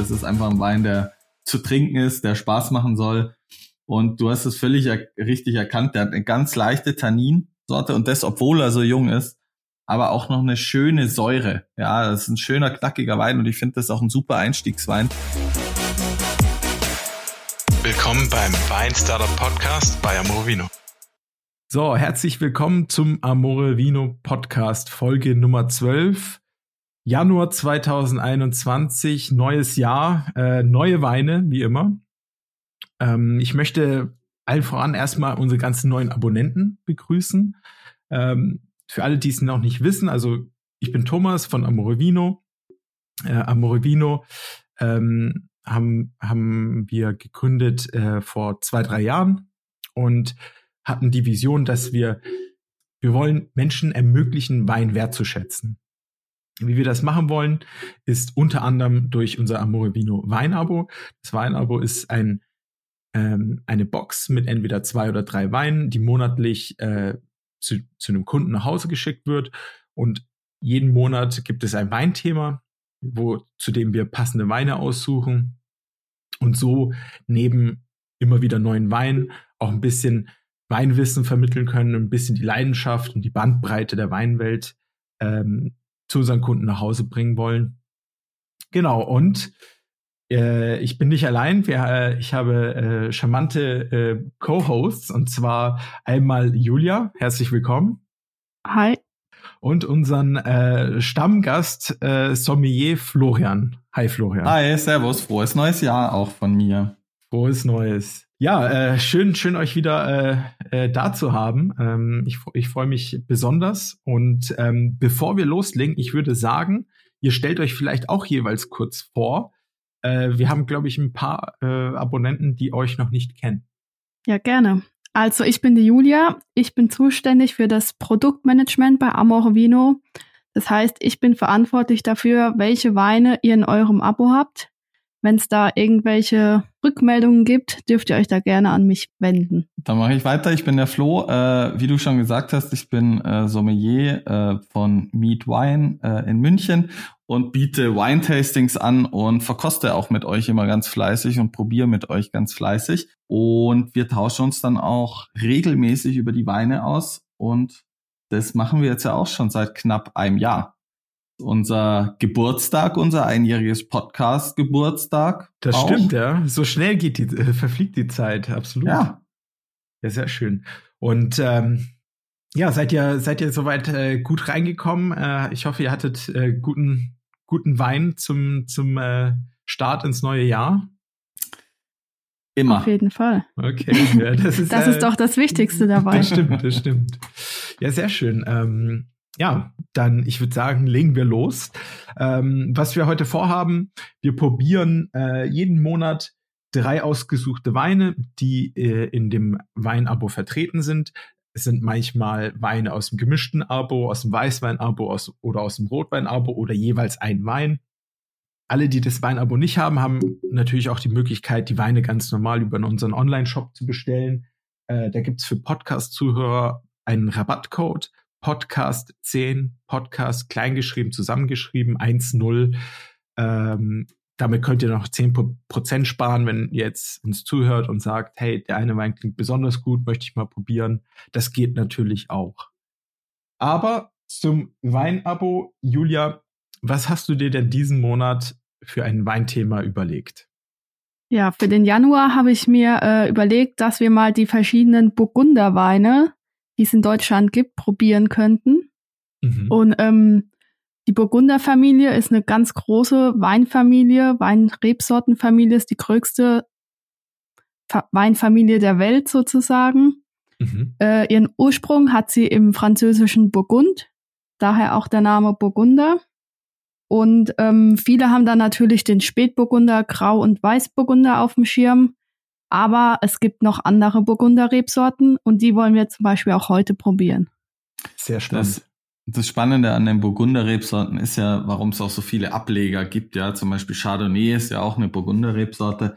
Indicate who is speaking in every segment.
Speaker 1: Das ist einfach ein Wein, der zu trinken ist, der Spaß machen soll. Und du hast es völlig er richtig erkannt. Der hat eine ganz leichte Tanninsorte und das, obwohl er so jung ist, aber auch noch eine schöne Säure. Ja, das ist ein schöner, knackiger Wein und ich finde das auch ein super Einstiegswein.
Speaker 2: Willkommen beim Wein Startup Podcast bei Amore Vino.
Speaker 3: So, herzlich willkommen zum Amore Vino Podcast, Folge Nummer 12. Januar 2021, neues Jahr, äh, neue Weine, wie immer. Ähm, ich möchte allen voran erstmal unsere ganzen neuen Abonnenten begrüßen. Ähm, für alle, die es noch nicht wissen, also ich bin Thomas von Amore Vino. Äh, Amore Vino ähm, haben, haben wir gegründet äh, vor zwei, drei Jahren und hatten die Vision, dass wir, wir wollen Menschen ermöglichen, Wein wertzuschätzen. Wie wir das machen wollen, ist unter anderem durch unser Amore Vino Weinabo. Das Weinabo ist ein, ähm, eine Box mit entweder zwei oder drei Weinen, die monatlich äh, zu, zu einem Kunden nach Hause geschickt wird. Und jeden Monat gibt es ein Weinthema, wo, zu dem wir passende Weine aussuchen. Und so neben immer wieder neuen Weinen auch ein bisschen Weinwissen vermitteln können, ein bisschen die Leidenschaft und die Bandbreite der Weinwelt ähm, zu unseren Kunden nach Hause bringen wollen. Genau, und äh, ich bin nicht allein. Wir, äh, ich habe äh, charmante äh, Co-Hosts und zwar einmal Julia, herzlich willkommen.
Speaker 4: Hi.
Speaker 3: Und unseren äh, Stammgast äh, Sommelier Florian. Hi Florian.
Speaker 1: Hi, servus, frohes neues Jahr auch von mir.
Speaker 3: Frohes Neues. Ja, äh, schön, schön euch wieder äh, äh, da zu haben. Ähm, ich ich freue mich besonders. Und ähm, bevor wir loslegen, ich würde sagen, ihr stellt euch vielleicht auch jeweils kurz vor. Äh, wir haben, glaube ich, ein paar äh, Abonnenten, die euch noch nicht kennen.
Speaker 4: Ja, gerne. Also ich bin die Julia. Ich bin zuständig für das Produktmanagement bei Amore Vino. Das heißt, ich bin verantwortlich dafür, welche Weine ihr in eurem Abo habt, wenn es da irgendwelche Rückmeldungen gibt, dürft ihr euch da gerne an mich wenden.
Speaker 1: Dann mache ich weiter. Ich bin der Flo. Äh, wie du schon gesagt hast, ich bin äh, Sommelier äh, von Meet Wine äh, in München und biete Wine-Tastings an und verkoste auch mit euch immer ganz fleißig und probiere mit euch ganz fleißig. Und wir tauschen uns dann auch regelmäßig über die Weine aus und das machen wir jetzt ja auch schon seit knapp einem Jahr unser Geburtstag, unser einjähriges Podcast-Geburtstag.
Speaker 3: Das auch. stimmt, ja. So schnell geht die, äh, verfliegt die Zeit, absolut. Ja. Ja, sehr schön. Und ähm, ja, seid ihr, seid ihr soweit äh, gut reingekommen? Äh, ich hoffe, ihr hattet äh, guten, guten Wein zum, zum äh, Start ins neue Jahr.
Speaker 1: Immer.
Speaker 4: Auf jeden Fall.
Speaker 3: Okay. Ja, das ist,
Speaker 4: das ist äh, doch das Wichtigste dabei.
Speaker 3: Das stimmt, das stimmt. Ja, sehr schön. Ähm, ja, dann, ich würde sagen, legen wir los. Ähm, was wir heute vorhaben, wir probieren äh, jeden Monat drei ausgesuchte Weine, die äh, in dem Weinabo vertreten sind. Es sind manchmal Weine aus dem gemischten Abo, aus dem Weißweinabo aus, oder aus dem Rotweinabo oder jeweils ein Wein. Alle, die das Weinabo nicht haben, haben natürlich auch die Möglichkeit, die Weine ganz normal über unseren Online-Shop zu bestellen. Äh, da gibt's für Podcast-Zuhörer einen Rabattcode Podcast 10, Podcast kleingeschrieben, zusammengeschrieben, 1-0. Ähm, damit könnt ihr noch 10% sparen, wenn ihr jetzt uns zuhört und sagt, hey, der eine Wein klingt besonders gut, möchte ich mal probieren. Das geht natürlich auch. Aber zum Weinabo, Julia, was hast du dir denn diesen Monat für ein Weinthema überlegt?
Speaker 4: Ja, für den Januar habe ich mir äh, überlegt, dass wir mal die verschiedenen Burgunderweine die es in Deutschland gibt, probieren könnten. Mhm. Und ähm, die Burgunderfamilie ist eine ganz große Weinfamilie, Weinrebsortenfamilie ist die größte Fa Weinfamilie der Welt sozusagen. Mhm. Äh, ihren Ursprung hat sie im französischen Burgund, daher auch der Name Burgunder. Und ähm, viele haben da natürlich den Spätburgunder, Grau- und Weißburgunder auf dem Schirm. Aber es gibt noch andere Burgunder-Rebsorten und die wollen wir zum Beispiel auch heute probieren.
Speaker 3: Sehr spannend.
Speaker 1: Das, das Spannende an den Burgunder-Rebsorten ist ja, warum es auch so viele Ableger gibt. Ja, zum Beispiel Chardonnay ist ja auch eine Burgunder-Rebsorte.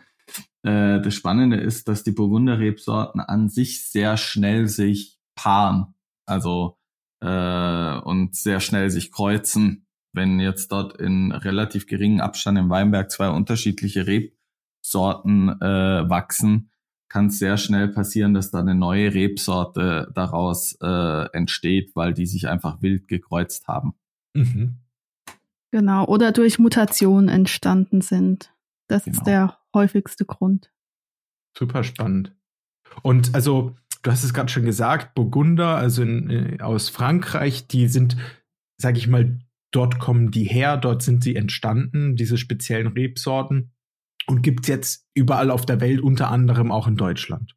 Speaker 1: Äh, das Spannende ist, dass die Burgunder-Rebsorten an sich sehr schnell sich paaren. Also äh, und sehr schnell sich kreuzen. wenn jetzt dort in relativ geringem Abstand im Weinberg zwei unterschiedliche Rebsorten äh, wachsen, kann es sehr schnell passieren, dass da eine neue Rebsorte daraus äh, entsteht, weil die sich einfach wild gekreuzt haben. Mhm.
Speaker 4: Genau, oder durch Mutationen entstanden sind. Das genau. ist der häufigste Grund.
Speaker 3: Super spannend. Und also, du hast es gerade schon gesagt, Burgunder, also in, äh, aus Frankreich, die sind, sag ich mal, dort kommen die her, dort sind sie entstanden, diese speziellen Rebsorten und gibt es jetzt überall auf der Welt, unter anderem auch in Deutschland.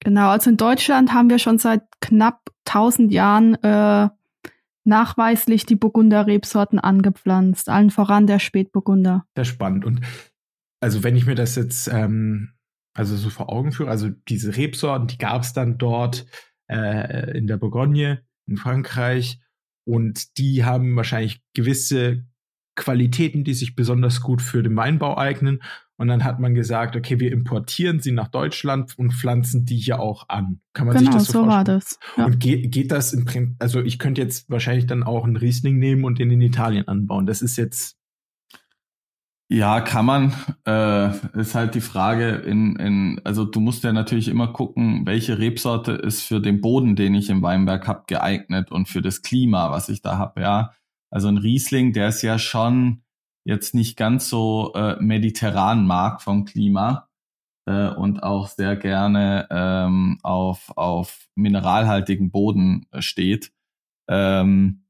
Speaker 4: Genau, also in Deutschland haben wir schon seit knapp 1000 Jahren äh, nachweislich die Burgunder-Rebsorten angepflanzt, allen voran der Spätburgunder.
Speaker 3: Sehr spannend. Und also wenn ich mir das jetzt ähm, also so vor Augen führe, also diese Rebsorten, die gab es dann dort äh, in der Bourgogne, in Frankreich, und die haben wahrscheinlich gewisse Qualitäten, die sich besonders gut für den Weinbau eignen. Und dann hat man gesagt, okay, wir importieren sie nach Deutschland und pflanzen die hier auch an. Kann man genau, sich das so, so vorstellen? war das. Ja. Und geht, geht das im Prinzip, also ich könnte jetzt wahrscheinlich dann auch einen Riesling nehmen und den in Italien anbauen. Das ist jetzt.
Speaker 1: Ja, kann man. Äh, ist halt die Frage, in, in, also du musst ja natürlich immer gucken, welche Rebsorte ist für den Boden, den ich im Weinberg habe, geeignet und für das Klima, was ich da habe, ja. Also ein Riesling, der ist ja schon jetzt nicht ganz so äh, mediterran mag vom Klima äh, und auch sehr gerne ähm, auf, auf mineralhaltigen Boden äh, steht. Ähm,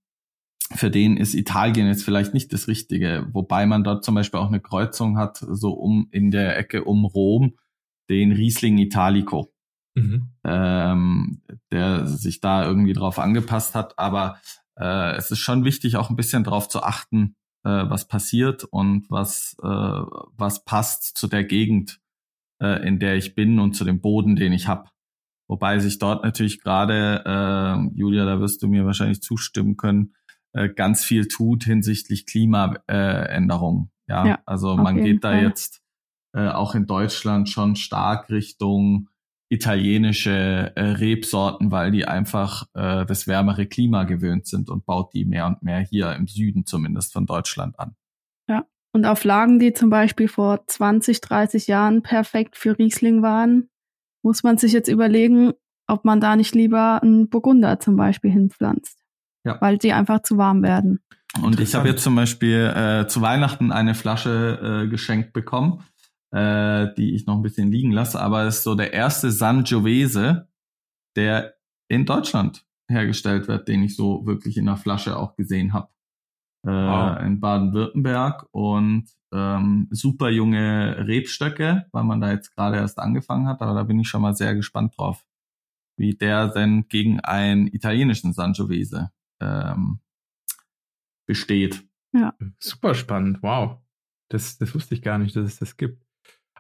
Speaker 1: für den ist Italien jetzt vielleicht nicht das Richtige, wobei man dort zum Beispiel auch eine Kreuzung hat, so um in der Ecke um Rom, den Riesling Italico, mhm. ähm, der sich da irgendwie drauf angepasst hat. Aber äh, es ist schon wichtig, auch ein bisschen darauf zu achten, äh, was passiert und was, äh, was passt zu der Gegend, äh, in der ich bin und zu dem Boden, den ich habe. Wobei sich dort natürlich gerade, äh, Julia, da wirst du mir wahrscheinlich zustimmen können, äh, ganz viel tut hinsichtlich Klimaänderung. Äh, ja? ja, also man geht da jetzt äh, auch in Deutschland schon stark Richtung italienische äh, Rebsorten, weil die einfach äh, das wärmere Klima gewöhnt sind und baut die mehr und mehr hier im Süden zumindest von Deutschland an.
Speaker 4: Ja, und auf Lagen, die zum Beispiel vor 20, 30 Jahren perfekt für Riesling waren, muss man sich jetzt überlegen, ob man da nicht lieber einen Burgunder zum Beispiel hinpflanzt. Ja. Weil die einfach zu warm werden.
Speaker 1: Und ich habe jetzt zum Beispiel äh, zu Weihnachten eine Flasche äh, geschenkt bekommen äh, die ich noch ein bisschen liegen lasse, aber es ist so der erste Sangiovese, der in Deutschland hergestellt wird, den ich so wirklich in der Flasche auch gesehen habe. Äh, wow. In Baden-Württemberg und ähm, super junge Rebstöcke, weil man da jetzt gerade erst angefangen hat, aber da bin ich schon mal sehr gespannt drauf, wie der denn gegen einen italienischen Sangiovese ähm, besteht.
Speaker 3: Ja. Super spannend, wow. Das, das wusste ich gar nicht, dass es das gibt.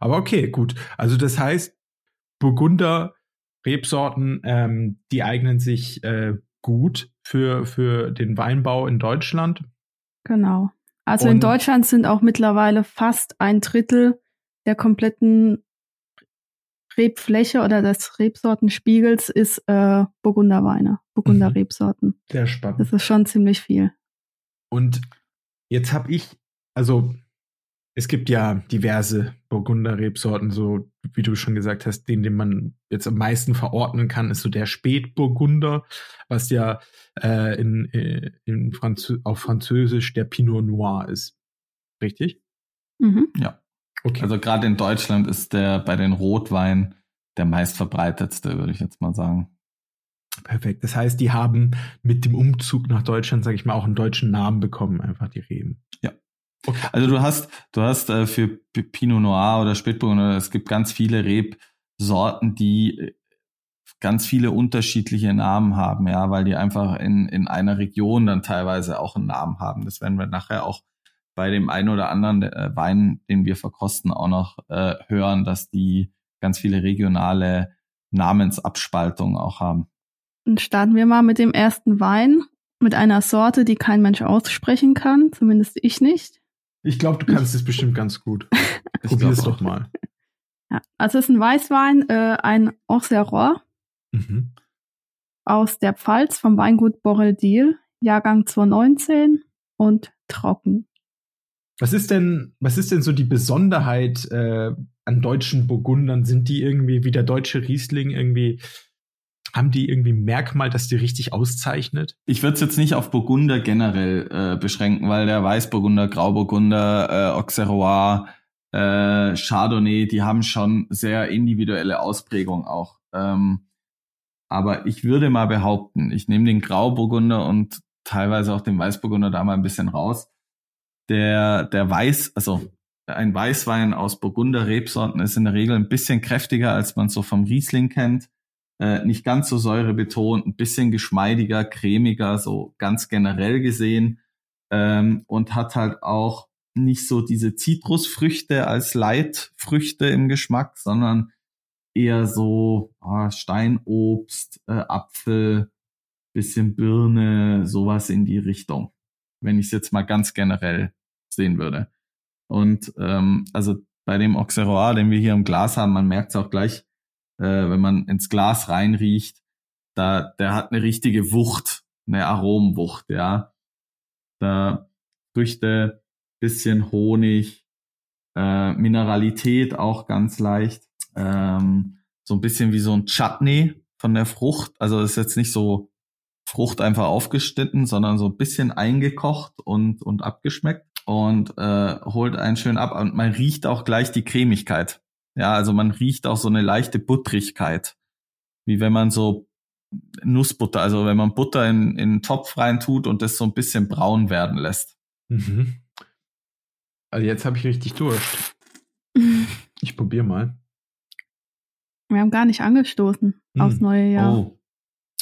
Speaker 3: Aber okay, gut. Also das heißt, Burgunder Rebsorten, ähm, die eignen sich äh, gut für, für den Weinbau in Deutschland.
Speaker 4: Genau. Also Und in Deutschland sind auch mittlerweile fast ein Drittel der kompletten Rebfläche oder des Rebsortenspiegels ist äh, Burgunderweine, Burgunder mhm. Rebsorten.
Speaker 3: Sehr spannend.
Speaker 4: Das ist schon ziemlich viel.
Speaker 3: Und jetzt habe ich, also es gibt ja diverse Burgunder-Rebsorten, so wie du schon gesagt hast, den, den man jetzt am meisten verordnen kann, ist so der Spätburgunder, was ja äh, in, äh, in Franzö auf Französisch der Pinot Noir ist. Richtig?
Speaker 1: Mhm. Ja. Okay. Also gerade in Deutschland ist der bei den Rotweinen der meistverbreitetste, würde ich jetzt mal sagen.
Speaker 3: Perfekt. Das heißt, die haben mit dem Umzug nach Deutschland, sage ich mal, auch einen deutschen Namen bekommen, einfach die Reben.
Speaker 1: Ja. Okay. Also du hast, du hast äh, für Pinot Noir oder Spätburgunder, es gibt ganz viele Rebsorten, die äh, ganz viele unterschiedliche Namen haben, ja, weil die einfach in, in einer Region dann teilweise auch einen Namen haben. Das werden wir nachher auch bei dem einen oder anderen äh, Wein, den wir verkosten, auch noch äh, hören, dass die ganz viele regionale Namensabspaltungen auch haben.
Speaker 4: Dann starten wir mal mit dem ersten Wein, mit einer Sorte, die kein Mensch aussprechen kann, zumindest ich nicht.
Speaker 3: Ich glaube, du kannst es bestimmt ganz gut. Probier es doch mal.
Speaker 4: Ja, also es ist ein Weißwein, äh, ein Auxerrois mhm. aus der Pfalz vom Weingut Borrel Deal, Jahrgang 2019. und trocken.
Speaker 3: Was ist denn, was ist denn so die Besonderheit äh, an deutschen Burgundern? Sind die irgendwie wie der deutsche Riesling irgendwie haben die irgendwie Merkmal, das die richtig auszeichnet?
Speaker 1: Ich würde es jetzt nicht auf Burgunder generell äh, beschränken, weil der Weißburgunder, Grauburgunder, äh, Auxerrois, äh, Chardonnay, die haben schon sehr individuelle Ausprägung auch. Ähm, aber ich würde mal behaupten, ich nehme den Grauburgunder und teilweise auch den Weißburgunder da mal ein bisschen raus. Der, der Weiß, also ein Weißwein aus Burgunder Rebsorten ist in der Regel ein bisschen kräftiger, als man so vom Riesling kennt äh, nicht ganz so säurebetont, ein bisschen geschmeidiger, cremiger, so ganz generell gesehen ähm, und hat halt auch nicht so diese Zitrusfrüchte als Leitfrüchte im Geschmack, sondern eher so oh, Steinobst, äh, Apfel, bisschen Birne, sowas in die Richtung, wenn ich es jetzt mal ganz generell sehen würde. Und ähm, also bei dem Auxerrois, den wir hier im Glas haben, man merkt es auch gleich, äh, wenn man ins Glas reinriecht, da, der hat eine richtige Wucht, eine Aromenwucht, ja. Da Früchte, bisschen Honig, äh, Mineralität auch ganz leicht, ähm, so ein bisschen wie so ein Chutney von der Frucht. Also ist jetzt nicht so Frucht einfach aufgeschnitten, sondern so ein bisschen eingekocht und, und abgeschmeckt und äh, holt einen schön ab. Und man riecht auch gleich die Cremigkeit. Ja, also man riecht auch so eine leichte Buttrigkeit. Wie wenn man so Nussbutter, also wenn man Butter in, in einen Topf rein tut und das so ein bisschen braun werden lässt. Mhm.
Speaker 3: Also jetzt habe ich richtig Durst. Ich probiere mal.
Speaker 4: Wir haben gar nicht angestoßen hm. aufs neue Jahr.
Speaker 1: Oh,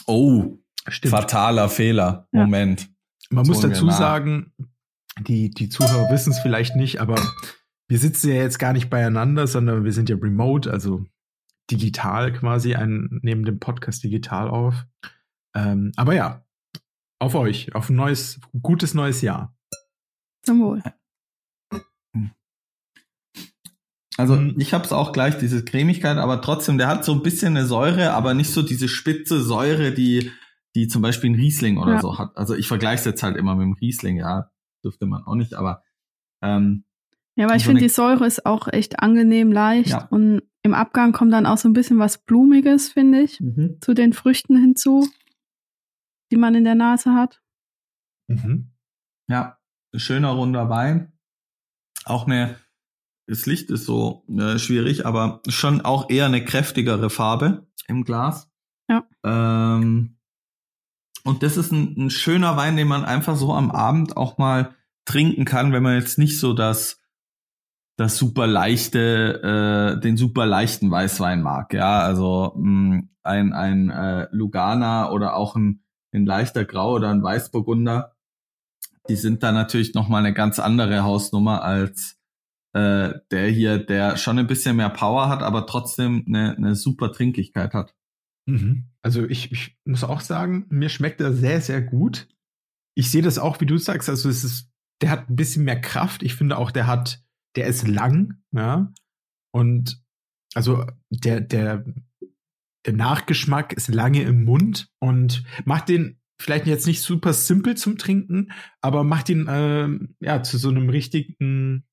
Speaker 1: oh Stimmt. fataler Fehler. Ja. Moment.
Speaker 3: Man muss dazu sagen, die, die Zuhörer wissen es vielleicht nicht, aber wir sitzen ja jetzt gar nicht beieinander, sondern wir sind ja remote, also digital quasi, ein, nehmen den Podcast digital auf. Ähm, aber ja, auf euch, auf ein neues, gutes neues Jahr.
Speaker 4: Zum Wohl.
Speaker 1: Also hm. ich habe es auch gleich, diese Cremigkeit, aber trotzdem, der hat so ein bisschen eine Säure, aber nicht so diese spitze Säure, die, die zum Beispiel ein Riesling oder ja. so hat. Also ich vergleiche es jetzt halt immer mit dem Riesling, ja, dürfte man auch nicht, aber ähm,
Speaker 4: ja, weil ich so finde, die Säure ist auch echt angenehm leicht ja. und im Abgang kommt dann auch so ein bisschen was Blumiges, finde ich, mhm. zu den Früchten hinzu, die man in der Nase hat.
Speaker 1: Mhm. Ja, schöner runder Wein. Auch eine, das Licht ist so äh, schwierig, aber schon auch eher eine kräftigere Farbe im Glas.
Speaker 4: Ja.
Speaker 1: Ähm, und das ist ein, ein schöner Wein, den man einfach so am Abend auch mal trinken kann, wenn man jetzt nicht so das das super leichte, äh, den super leichten Weißwein mag. Ja, also mh, mm, ein, ein äh, Lugana oder auch ein, ein leichter Grau oder ein Weißburgunder, die sind da natürlich nochmal eine ganz andere Hausnummer als äh, der hier, der schon ein bisschen mehr Power hat, aber trotzdem eine, eine super Trinklichkeit hat.
Speaker 3: Mhm. Also ich, ich muss auch sagen, mir schmeckt er sehr, sehr gut. Ich sehe das auch, wie du sagst, also es ist, der hat ein bisschen mehr Kraft. Ich finde auch, der hat der ist lang, ja. Und also der, der, der Nachgeschmack ist lange im Mund und macht den vielleicht jetzt nicht super simpel zum Trinken, aber macht ihn äh, ja zu so einem richtigen,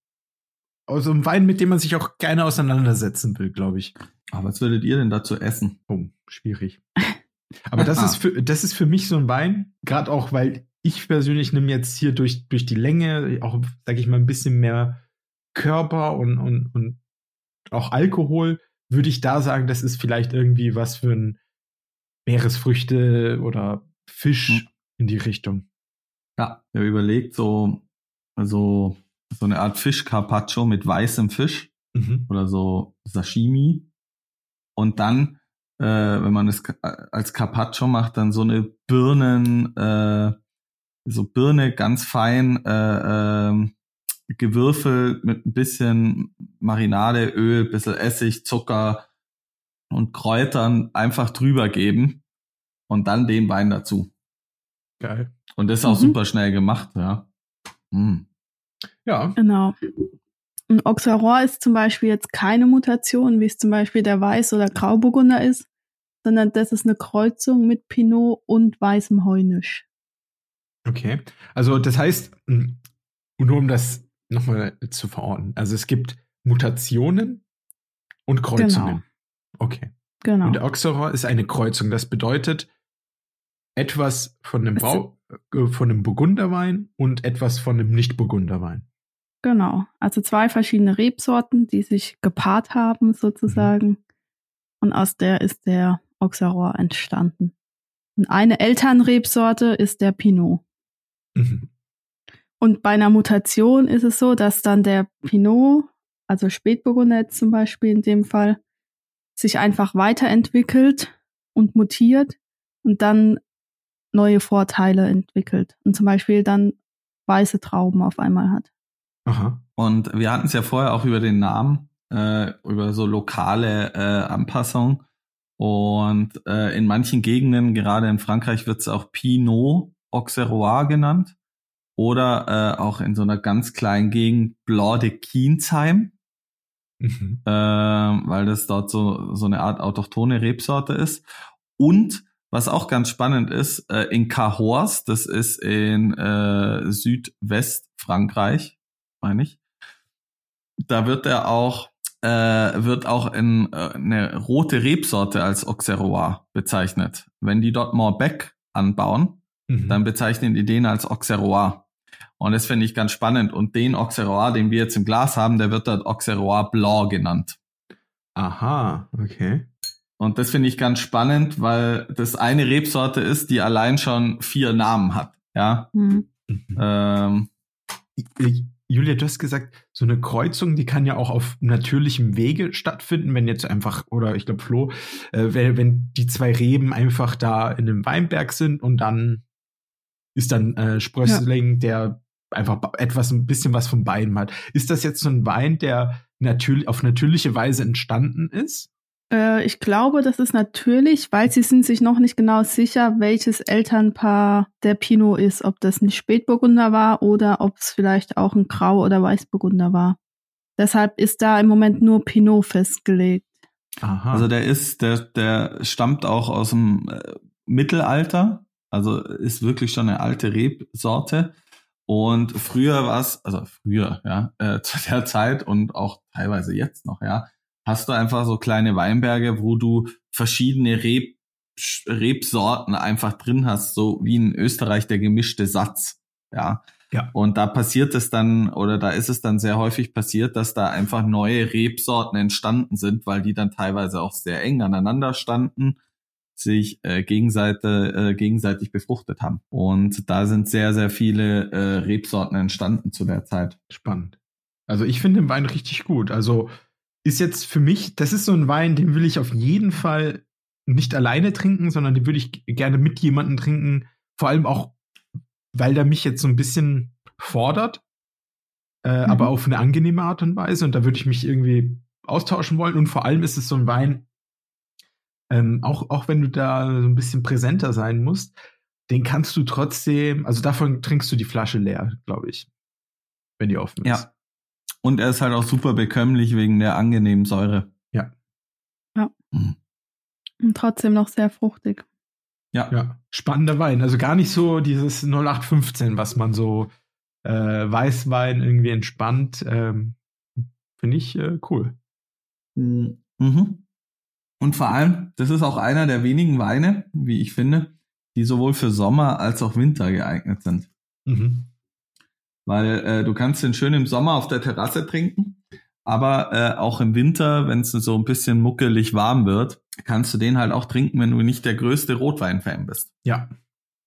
Speaker 3: also einem Wein, mit dem man sich auch gerne auseinandersetzen will, glaube ich.
Speaker 1: Aber was würdet ihr denn dazu essen?
Speaker 3: Oh, schwierig. Aber das ist für das ist für mich so ein Wein, gerade auch, weil ich persönlich nehme jetzt hier durch durch die Länge auch, sage ich mal, ein bisschen mehr Körper und, und, und auch Alkohol, würde ich da sagen, das ist vielleicht irgendwie was für ein Meeresfrüchte oder Fisch hm. in die Richtung.
Speaker 1: Ja, er überlegt so, also so eine Art Fisch-Carpaccio mit weißem Fisch mhm. oder so Sashimi. Und dann, äh, wenn man es als Carpaccio macht, dann so eine Birnen, äh, so Birne ganz fein äh, gewürfelt mit ein bisschen Marinade, Öl, bisschen Essig, Zucker und Kräutern einfach drüber geben und dann den Wein dazu.
Speaker 3: Geil.
Speaker 1: Und das ist auch mhm. super schnell gemacht, ja.
Speaker 4: Mhm. Ja. Genau. Und Auxerrois ist zum Beispiel jetzt keine Mutation, wie es zum Beispiel der Weiß- oder Grauburgunder ist, sondern das ist eine Kreuzung mit Pinot und weißem Heunisch.
Speaker 3: Okay. Also das heißt, hm, nur um das nochmal zu verorten, also es gibt Mutationen und Kreuzungen. Genau. Okay. Genau. Und Auxerrois ist eine Kreuzung. Das bedeutet etwas von einem, Brau äh, von einem Burgunderwein und etwas von einem Nicht-Burgunderwein.
Speaker 4: Genau. Also zwei verschiedene Rebsorten, die sich gepaart haben sozusagen. Mhm. Und aus der ist der Auxerrois entstanden. Und eine Elternrebsorte ist der Pinot. Mhm. Und bei einer Mutation ist es so, dass dann der Pinot, also Spätburgunder zum Beispiel in dem Fall, sich einfach weiterentwickelt und mutiert und dann neue Vorteile entwickelt und zum Beispiel dann weiße Trauben auf einmal hat.
Speaker 1: Aha. Und wir hatten es ja vorher auch über den Namen, äh, über so lokale äh, Anpassungen. Und äh, in manchen Gegenden, gerade in Frankreich, wird es auch Pinot Auxerrois genannt. Oder äh, auch in so einer ganz kleinen Gegend Blanc de Kienzheim. Mhm. Äh, weil das dort so, so eine Art autochtone Rebsorte ist. Und was auch ganz spannend ist, äh, in Cahors, das ist in äh, Südwestfrankreich, meine ich, da wird er auch äh, wird auch in äh, eine rote Rebsorte als Auxerrois bezeichnet. Wenn die dort Morbec anbauen, mhm. dann bezeichnen die den als Auxerrois. Und das finde ich ganz spannend. Und den Auxerrois, den wir jetzt im Glas haben, der wird dort Auxerrois Blanc genannt.
Speaker 3: Aha, okay.
Speaker 1: Und das finde ich ganz spannend, weil das eine Rebsorte ist, die allein schon vier Namen hat. Ja. Mhm.
Speaker 3: Ähm, Julia, du hast gesagt, so eine Kreuzung, die kann ja auch auf natürlichem Wege stattfinden, wenn jetzt einfach, oder ich glaube Flo, äh, wenn, wenn die zwei Reben einfach da in einem Weinberg sind und dann ist dann äh, Sprössling, ja. der einfach etwas, ein bisschen was vom beiden hat. Ist das jetzt so ein Wein, der natürlich, auf natürliche Weise entstanden ist?
Speaker 4: Äh, ich glaube, das ist natürlich, weil sie sind sich noch nicht genau sicher, welches Elternpaar der Pinot ist, ob das ein Spätburgunder war oder ob es vielleicht auch ein Grau- oder Weißburgunder war. Deshalb ist da im Moment nur Pinot festgelegt.
Speaker 1: Aha. Also der ist, der, der stammt auch aus dem äh, Mittelalter, also ist wirklich schon eine alte Rebsorte. Und früher war es, also früher, ja, äh, zu der Zeit und auch teilweise jetzt noch, ja, hast du einfach so kleine Weinberge, wo du verschiedene Reb, Rebsorten einfach drin hast, so wie in Österreich der gemischte Satz. Ja. Ja. Und da passiert es dann, oder da ist es dann sehr häufig passiert, dass da einfach neue Rebsorten entstanden sind, weil die dann teilweise auch sehr eng aneinander standen, sich äh, gegenseitig, äh, gegenseitig befruchtet haben. Und da sind sehr, sehr viele äh, Rebsorten entstanden zu der Zeit.
Speaker 3: Spannend. Also ich finde den Wein richtig gut. Also ist jetzt für mich, das ist so ein Wein, den will ich auf jeden Fall nicht alleine trinken, sondern den würde ich gerne mit jemandem trinken. Vor allem auch, weil der mich jetzt so ein bisschen fordert, äh, mhm. aber auf eine angenehme Art und Weise. Und da würde ich mich irgendwie austauschen wollen. Und vor allem ist es so ein Wein, ähm, auch, auch wenn du da so ein bisschen präsenter sein musst, den kannst du trotzdem, also davon trinkst du die Flasche leer, glaube ich, wenn die offen ist.
Speaker 1: Ja, und er ist halt auch super bekömmlich wegen der angenehmen Säure.
Speaker 3: Ja.
Speaker 4: Ja. Mhm. Und trotzdem noch sehr fruchtig.
Speaker 3: Ja. ja. Spannender Wein. Also gar nicht so dieses 0815, was man so äh, Weißwein irgendwie entspannt. Ähm, Finde ich äh, cool.
Speaker 1: Mhm. Und vor allem, das ist auch einer der wenigen Weine, wie ich finde, die sowohl für Sommer als auch Winter geeignet sind. Mhm. Weil äh, du kannst den schön im Sommer auf der Terrasse trinken, aber äh, auch im Winter, wenn es so ein bisschen muckelig warm wird, kannst du den halt auch trinken, wenn du nicht der größte Rotwein-Fan bist.
Speaker 3: Ja,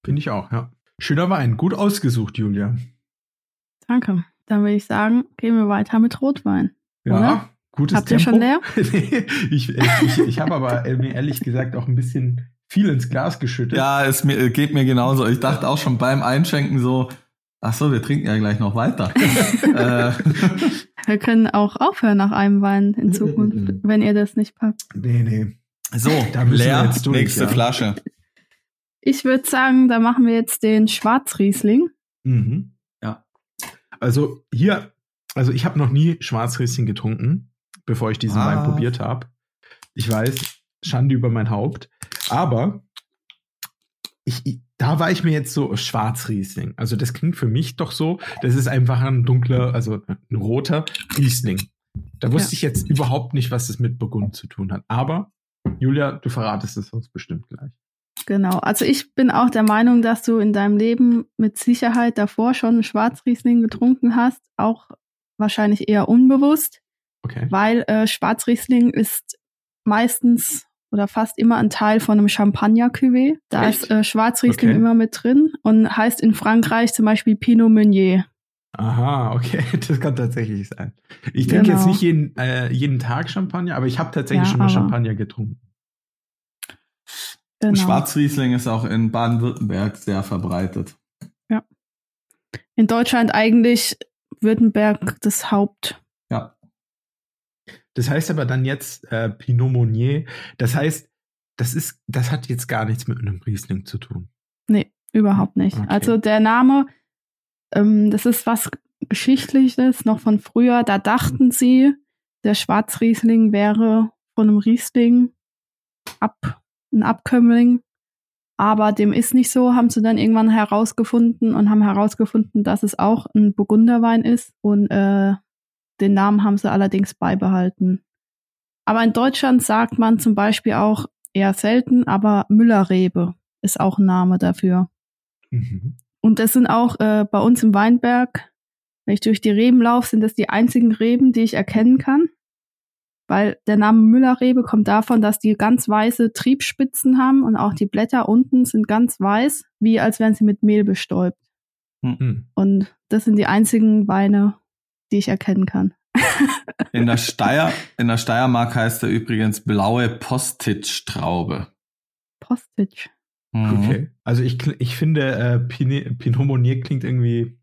Speaker 3: finde ich auch, ja. Schöner Wein, gut ausgesucht, Julia.
Speaker 4: Danke. Dann würde ich sagen, gehen wir weiter mit Rotwein.
Speaker 3: Ja, oder? Gutes
Speaker 4: Habt Tempo. ihr schon leer?
Speaker 3: nee, ich ich, ich, ich habe aber äh, mir ehrlich gesagt auch ein bisschen viel ins Glas geschüttet.
Speaker 1: Ja, es mir, geht mir genauso. Ich dachte auch schon beim Einschenken so, Ach so, wir trinken ja gleich noch weiter.
Speaker 4: äh. Wir können auch aufhören nach einem Wein in Zukunft, wenn ihr das nicht packt.
Speaker 3: Nee, nee.
Speaker 1: So, da müssen leer, jetzt durch, nächste ja. Flasche.
Speaker 4: Ich würde sagen, da machen wir jetzt den Schwarzriesling.
Speaker 3: Mhm. Ja. Also hier, also ich habe noch nie Schwarzriesling getrunken, bevor ich diesen ah. Wein probiert habe. Ich weiß, Schande über mein Haupt. Aber ich, da war ich mir jetzt so Schwarzriesling. Also das klingt für mich doch so, das ist einfach ein dunkler, also ein roter Riesling. Da wusste ja. ich jetzt überhaupt nicht, was das mit Burgund zu tun hat. Aber Julia, du verratest es uns bestimmt gleich.
Speaker 4: Genau. Also ich bin auch der Meinung, dass du in deinem Leben mit Sicherheit davor schon Schwarzriesling getrunken hast, auch wahrscheinlich eher unbewusst. Okay. Weil äh, Schwarzriesling ist meistens oder fast immer ein Teil von einem Champagner-Cuvée. Da Echt? ist äh, Schwarzriesling okay. immer mit drin und heißt in Frankreich zum Beispiel Pinot Meunier.
Speaker 3: Aha, okay, das kann tatsächlich sein. Ich trinke genau. jetzt nicht jeden, äh, jeden Tag Champagner, aber ich habe tatsächlich ja, schon mal Champagner getrunken.
Speaker 1: Genau. Schwarzriesling ist auch in Baden-Württemberg sehr verbreitet.
Speaker 4: Ja. In Deutschland eigentlich Württemberg das Haupt.
Speaker 3: Das heißt aber dann jetzt äh, Pinot Meunier. Das heißt, das ist, das hat jetzt gar nichts mit einem Riesling zu tun.
Speaker 4: Nee, überhaupt nicht. Okay. Also der Name, ähm, das ist was Geschichtliches, noch von früher. Da dachten sie, der Schwarzriesling wäre von einem Riesling ab ein Abkömmling. Aber dem ist nicht so, haben sie dann irgendwann herausgefunden und haben herausgefunden, dass es auch ein Burgunderwein ist. Und äh, den Namen haben sie allerdings beibehalten. Aber in Deutschland sagt man zum Beispiel auch eher selten, aber Müllerrebe ist auch ein Name dafür. Mhm. Und das sind auch äh, bei uns im Weinberg, wenn ich durch die Reben laufe, sind das die einzigen Reben, die ich erkennen kann weil der Name Müllerrebe kommt davon, dass die ganz weiße Triebspitzen haben und auch die Blätter unten sind ganz weiß, wie als wären sie mit Mehl bestäubt. Mhm. Und das sind die einzigen Weine, die ich erkennen kann.
Speaker 1: in der Steier, in der Steiermark heißt er übrigens blaue Postitsch-Traube.
Speaker 4: Postitsch.
Speaker 3: Mhm. Okay. Also ich, ich finde, äh, Pinot Meunier klingt irgendwie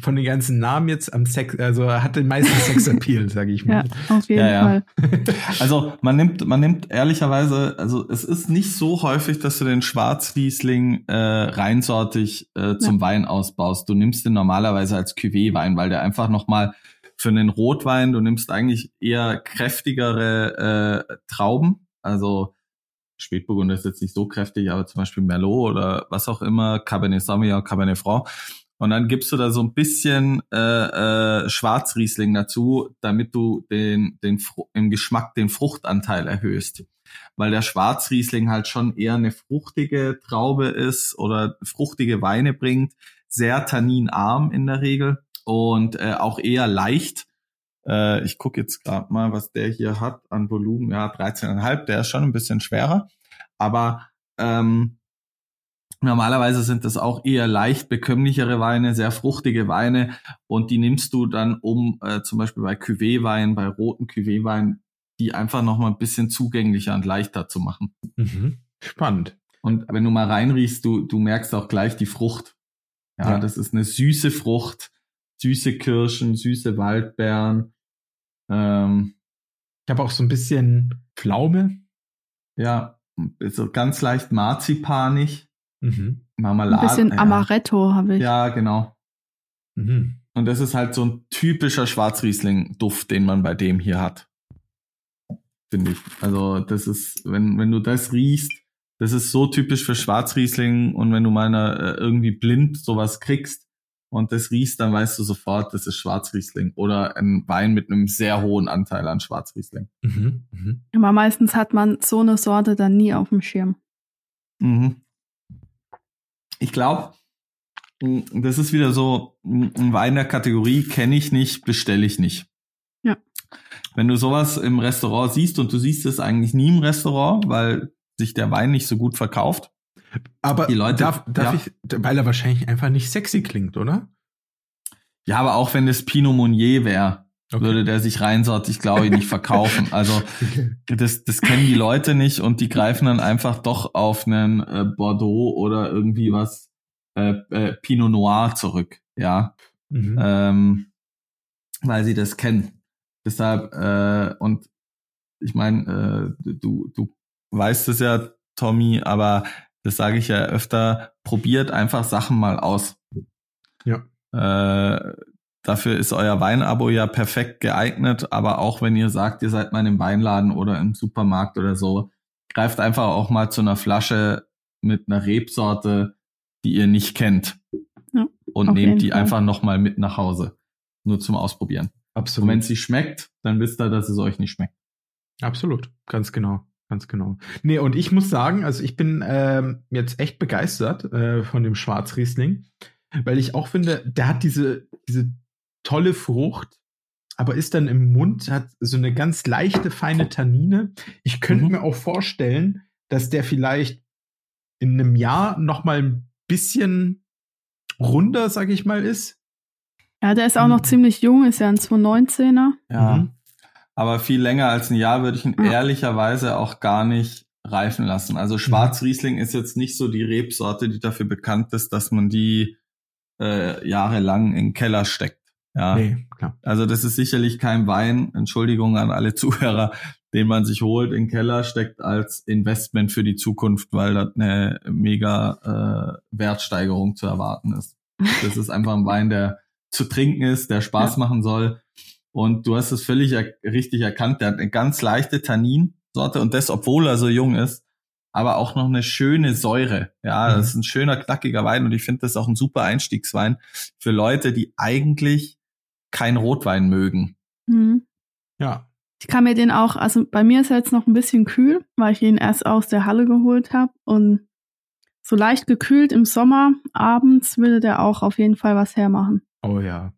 Speaker 3: von den ganzen Namen jetzt am Sex, also hat den meisten Sexappeal, sage ich mal.
Speaker 4: Ja, auf jeden ja, ja. Fall.
Speaker 1: Also man nimmt, man nimmt ehrlicherweise, also es ist nicht so häufig, dass du den Schwarzriesling äh, reinsortig äh, zum ja. Wein ausbaust. Du nimmst den normalerweise als Cuvée-Wein, weil der einfach nochmal für einen Rotwein, du nimmst eigentlich eher kräftigere äh, Trauben, also Spätburgunder ist jetzt nicht so kräftig, aber zum Beispiel Merlot oder was auch immer, Cabernet Sauvignon, Cabernet Franc und dann gibst du da so ein bisschen äh, äh, Schwarzriesling dazu, damit du den, den im Geschmack den Fruchtanteil erhöhst. Weil der Schwarzriesling halt schon eher eine fruchtige Traube ist oder fruchtige Weine bringt, sehr tanninarm in der Regel und äh, auch eher leicht. Äh, ich gucke jetzt gerade mal, was der hier hat an Volumen. Ja, 13,5, der ist schon ein bisschen schwerer. Aber ähm, Normalerweise sind das auch eher leicht bekömmlichere Weine, sehr fruchtige Weine und die nimmst du dann, um äh, zum Beispiel bei Cuvée-Wein, bei roten Cuvée-Wein, die einfach nochmal ein bisschen zugänglicher und leichter zu machen.
Speaker 3: Mhm. Spannend.
Speaker 1: Und wenn du mal reinriechst, du, du merkst auch gleich die Frucht. Ja, ja, das ist eine süße Frucht, süße Kirschen, süße Waldbeeren.
Speaker 3: Ähm, ich habe auch so ein bisschen Pflaume.
Speaker 1: Ja, so ganz leicht marzipanig.
Speaker 4: Mhm. Marmelade. Ein bisschen Amaretto ja. habe ich.
Speaker 1: Ja, genau. Mhm. Und das ist halt so ein typischer Schwarzriesling-Duft, den man bei dem hier hat. Finde ich. Also, das ist, wenn, wenn du das riechst, das ist so typisch für Schwarzriesling und wenn du mal eine, äh, irgendwie blind sowas kriegst und das riechst, dann weißt du sofort, das ist Schwarzriesling oder ein Wein mit einem sehr hohen Anteil an Schwarzriesling. Mhm.
Speaker 4: Mhm. Aber meistens hat man so eine Sorte dann nie auf dem Schirm.
Speaker 1: Mhm ich glaube, das ist wieder so ein Wein der Kategorie, kenne ich nicht, bestelle ich nicht.
Speaker 4: Ja.
Speaker 1: Wenn du sowas im Restaurant siehst und du siehst es eigentlich nie im Restaurant, weil sich der Wein nicht so gut verkauft.
Speaker 3: Aber die Leute, darf, darf ja. ich, weil er wahrscheinlich einfach nicht sexy klingt, oder?
Speaker 1: Ja, aber auch wenn es Pinot Meunier wäre, okay. würde der sich reinsortig, glaube ich, nicht verkaufen. Also das, das kennen die Leute nicht und die greifen dann einfach doch auf einen äh, Bordeaux oder irgendwie was äh, äh, Pinot Noir zurück, ja, mhm. ähm, weil sie das kennen. Deshalb äh, und ich meine, äh, du du weißt es ja, Tommy, aber das sage ich ja öfter. Probiert einfach Sachen mal aus.
Speaker 3: Ja.
Speaker 1: Äh, Dafür ist euer Weinabo ja perfekt geeignet, aber auch wenn ihr sagt, ihr seid mal im Weinladen oder im Supermarkt oder so, greift einfach auch mal zu einer Flasche mit einer Rebsorte, die ihr nicht kennt. Ja, und nehmt die Fall. einfach nochmal mit nach Hause. Nur zum Ausprobieren. Absolut. Und wenn sie schmeckt, dann wisst ihr, dass es euch nicht schmeckt.
Speaker 3: Absolut, ganz genau. Ganz genau. Nee, und ich muss sagen, also ich bin ähm, jetzt echt begeistert äh, von dem Schwarzriesling, weil ich auch finde, der hat diese, diese tolle Frucht, aber ist dann im Mund, hat so eine ganz leichte, feine Tannine. Ich könnte mhm. mir auch vorstellen, dass der vielleicht in einem Jahr noch mal ein bisschen runder, sag ich mal, ist.
Speaker 4: Ja, der ist auch noch mhm. ziemlich jung, ist ja ein 219er.
Speaker 1: Ja. Mhm. Aber viel länger als ein Jahr würde ich ihn ja. ehrlicherweise auch gar nicht reifen lassen. Also Schwarzriesling mhm. ist jetzt nicht so die Rebsorte, die dafür bekannt ist, dass man die äh, jahrelang in den Keller steckt. Ja, nee, klar. Also das ist sicherlich kein Wein, Entschuldigung an alle Zuhörer, den man sich holt, in den Keller steckt als Investment für die Zukunft, weil das eine mega äh, Wertsteigerung zu erwarten ist. Das ist einfach ein Wein, der zu trinken ist, der Spaß ja. machen soll. Und du hast es völlig er richtig erkannt, der hat eine ganz leichte Tanninsorte und das, obwohl er so jung ist, aber auch noch eine schöne Säure. Ja, mhm. das ist ein schöner, knackiger Wein und ich finde das auch ein super Einstiegswein für Leute, die eigentlich kein Rotwein mögen. Mhm.
Speaker 4: Ja. Ich kann mir den auch, also bei mir ist er jetzt noch ein bisschen kühl, weil ich ihn erst aus der Halle geholt habe und so leicht gekühlt im Sommer abends würde der auch auf jeden Fall was hermachen.
Speaker 3: Oh ja.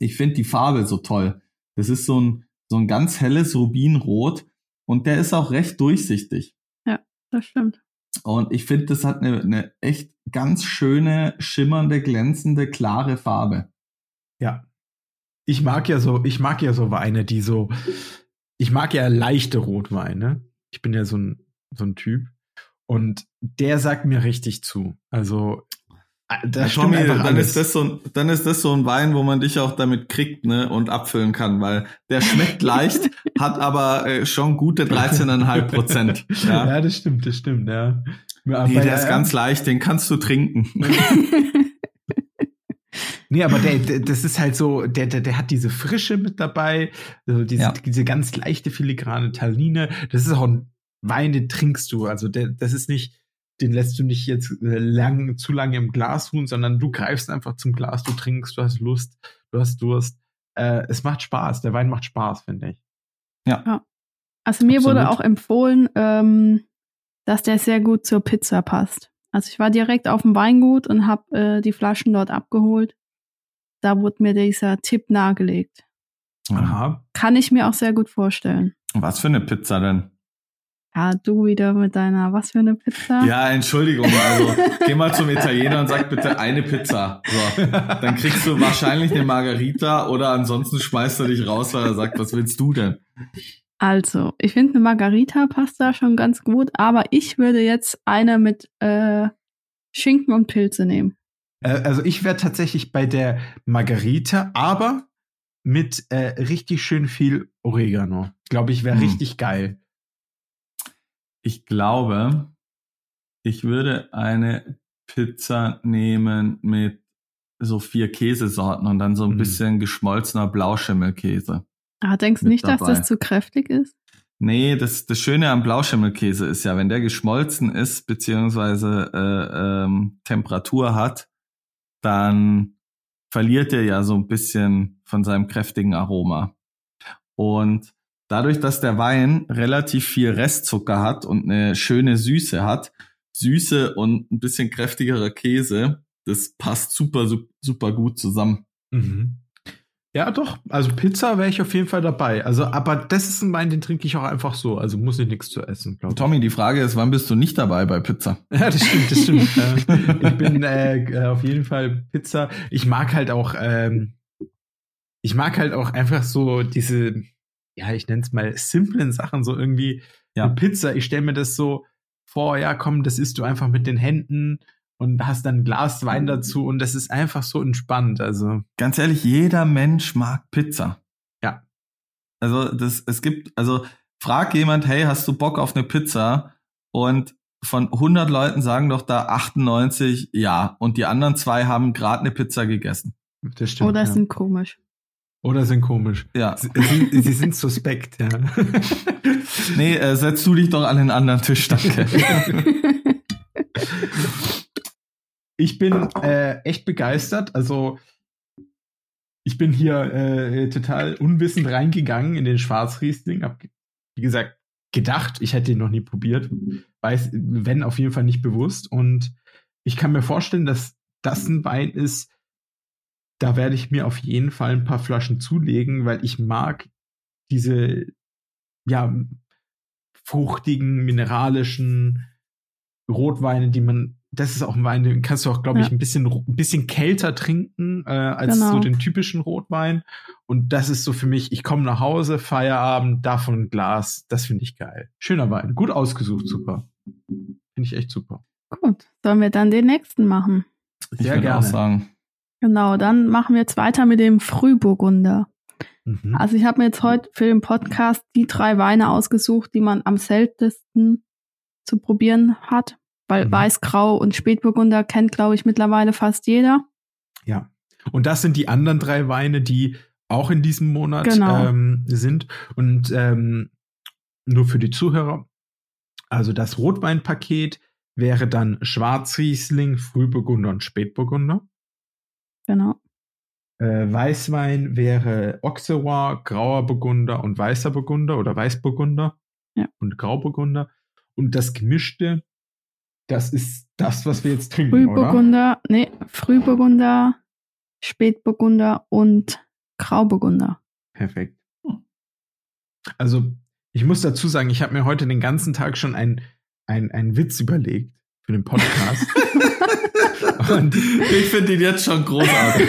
Speaker 1: Ich finde die Farbe so toll. Das ist so ein, so ein ganz helles Rubinrot und der ist auch recht durchsichtig.
Speaker 4: Ja, das stimmt.
Speaker 1: Und ich finde, das hat eine, eine echt ganz schöne, schimmernde, glänzende, klare Farbe.
Speaker 3: Ja, ich mag ja so, ich mag ja so Weine, die so, ich mag ja leichte Rotweine. Ich bin ja so ein, so ein Typ. Und der sagt mir richtig zu. Also,
Speaker 1: äh, da ja, Tommy, dann alles. ist das so ein, dann ist das so ein Wein, wo man dich auch damit kriegt, ne, und abfüllen kann, weil der schmeckt leicht, hat aber äh, schon gute 13,5 Prozent.
Speaker 3: Ja? ja, das stimmt, das stimmt, ja.
Speaker 1: Nee, der ist ganz leicht, den kannst du trinken.
Speaker 3: Nee, aber der, der, das ist halt so, der, der, der hat diese Frische mit dabei, also diese, ja. diese ganz leichte filigrane Talline. Das ist auch ein Wein, den trinkst du. Also der, das ist nicht, den lässt du nicht jetzt äh, lang, zu lange im Glas ruhen, sondern du greifst einfach zum Glas, du trinkst, du hast Lust, du hast Durst. Äh, es macht Spaß. Der Wein macht Spaß, finde ich.
Speaker 4: Ja. ja. Also mir Absolut. wurde auch empfohlen, ähm, dass der sehr gut zur Pizza passt. Also ich war direkt auf dem Weingut und habe äh, die Flaschen dort abgeholt da wurde mir dieser Tipp nahegelegt. Aha. Kann ich mir auch sehr gut vorstellen.
Speaker 1: Was für eine Pizza denn?
Speaker 4: Ja, du wieder mit deiner, was für eine Pizza?
Speaker 1: Ja, Entschuldigung, also geh mal zum Italiener und sag bitte eine Pizza. So, dann kriegst du wahrscheinlich eine Margarita oder ansonsten schmeißt er dich raus, weil er sagt, was willst du denn?
Speaker 4: Also, ich finde eine Margarita passt da schon ganz gut, aber ich würde jetzt eine mit äh, Schinken und Pilze nehmen.
Speaker 3: Äh, also ich wäre tatsächlich bei der Margarita, aber mit äh, richtig schön viel Oregano. Glaube ich, wäre hm. richtig geil.
Speaker 1: Ich glaube, ich würde eine Pizza nehmen mit so vier Käsesorten und dann so ein hm. bisschen geschmolzener Blauschimmelkäse.
Speaker 4: Ah, denkst du nicht, dabei. dass das zu kräftig ist?
Speaker 1: Nee, das, das Schöne am Blauschimmelkäse ist ja, wenn der geschmolzen ist, beziehungsweise äh, ähm, Temperatur hat, dann verliert er ja so ein bisschen von seinem kräftigen Aroma. Und dadurch, dass der Wein relativ viel Restzucker hat und eine schöne Süße hat, Süße und ein bisschen kräftigerer Käse, das passt super, super gut zusammen. Mhm.
Speaker 3: Ja, doch. Also Pizza wäre ich auf jeden Fall dabei. Also, aber das ist ein Wein, den trinke ich auch einfach so. Also muss ich nichts zu essen.
Speaker 1: Tommy, die Frage ist, wann bist du nicht dabei bei Pizza?
Speaker 3: Ja, das stimmt, das stimmt. ich bin äh, auf jeden Fall Pizza. Ich mag halt auch, ähm, ich mag halt auch einfach so diese, ja, ich nenne es mal simplen Sachen, so irgendwie ja. Pizza. Ich stelle mir das so vor, ja, komm, das isst du einfach mit den Händen und hast dann ein Glas Wein dazu und das ist einfach so entspannt. Also
Speaker 1: ganz ehrlich, jeder Mensch mag Pizza.
Speaker 3: Ja.
Speaker 1: Also das, es gibt, also frag jemand, hey, hast du Bock auf eine Pizza? Und von 100 Leuten sagen doch da 98 ja und die anderen zwei haben gerade eine Pizza gegessen.
Speaker 4: Das stimmt. Oder ja. sind komisch.
Speaker 3: Oder sind komisch.
Speaker 1: Ja.
Speaker 3: Sie, sie, sie sind suspekt, ja.
Speaker 1: nee, äh, setz du dich doch an den anderen Tisch, danke.
Speaker 3: ich bin äh, echt begeistert. Also ich bin hier äh, total unwissend reingegangen in den Schwarzriesling. Hab, wie gesagt, gedacht, ich hätte ihn noch nie probiert. Weiß, wenn auf jeden Fall nicht bewusst. Und ich kann mir vorstellen, dass das ein Wein ist, da werde ich mir auf jeden Fall ein paar Flaschen zulegen, weil ich mag diese, ja, fruchtigen, mineralischen Rotweine, die man, das ist auch ein Wein, den kannst du auch, glaube ja. ich, ein bisschen, ein bisschen kälter trinken äh, als genau. so den typischen Rotwein. Und das ist so für mich, ich komme nach Hause, Feierabend, davon ein Glas, das finde ich geil. Schöner Wein, gut ausgesucht, super. Finde ich echt super.
Speaker 4: Gut, sollen wir dann den nächsten machen?
Speaker 1: Sehr ich gerne. Auch sagen.
Speaker 4: Genau, dann machen wir jetzt weiter mit dem Frühburgunder. Mhm. Also ich habe mir jetzt heute für den Podcast die drei Weine ausgesucht, die man am seltensten zu probieren hat, weil mhm. Weiß, Grau und Spätburgunder kennt, glaube ich, mittlerweile fast jeder.
Speaker 3: Ja. Und das sind die anderen drei Weine, die auch in diesem Monat genau. ähm, sind. Und ähm, nur für die Zuhörer, also das Rotweinpaket wäre dann Schwarzriesling, Frühburgunder und Spätburgunder.
Speaker 4: Genau.
Speaker 3: Äh, Weißwein wäre Auxerrois, Grauer Burgunder und Weißer Burgunder oder Weißburgunder
Speaker 4: ja.
Speaker 3: und Grauburgunder. Und das Gemischte, das ist das, was wir jetzt trinken,
Speaker 4: Frühburgunder, oder? nee, Frühburgunder, Spätburgunder und Grauburgunder.
Speaker 3: Perfekt. Also, ich muss dazu sagen, ich habe mir heute den ganzen Tag schon einen ein Witz überlegt für den Podcast.
Speaker 1: Und ich finde ihn jetzt schon großartig.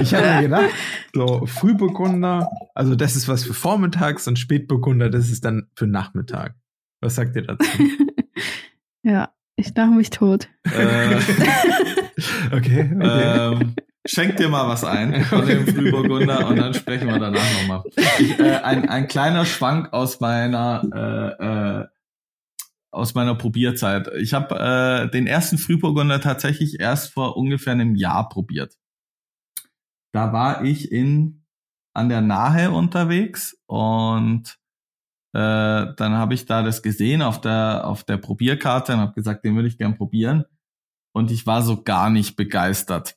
Speaker 3: ich habe mir gedacht, so Frühburgunder, also das ist was für vormittags und Spätburgunder, das ist dann für Nachmittag. Was sagt ihr dazu?
Speaker 4: ja, ich lache mich tot.
Speaker 3: Äh, okay. okay.
Speaker 1: Ähm, schenk dir mal was ein von dem Frühburgunder und dann sprechen wir danach nochmal. Äh, ein, ein kleiner Schwank aus meiner äh, äh, aus meiner Probierzeit. Ich habe äh, den ersten Frühburgunder tatsächlich erst vor ungefähr einem Jahr probiert. Da war ich in an der Nahe unterwegs und äh, dann habe ich da das gesehen auf der auf der Probierkarte und habe gesagt, den würde ich gern probieren und ich war so gar nicht begeistert.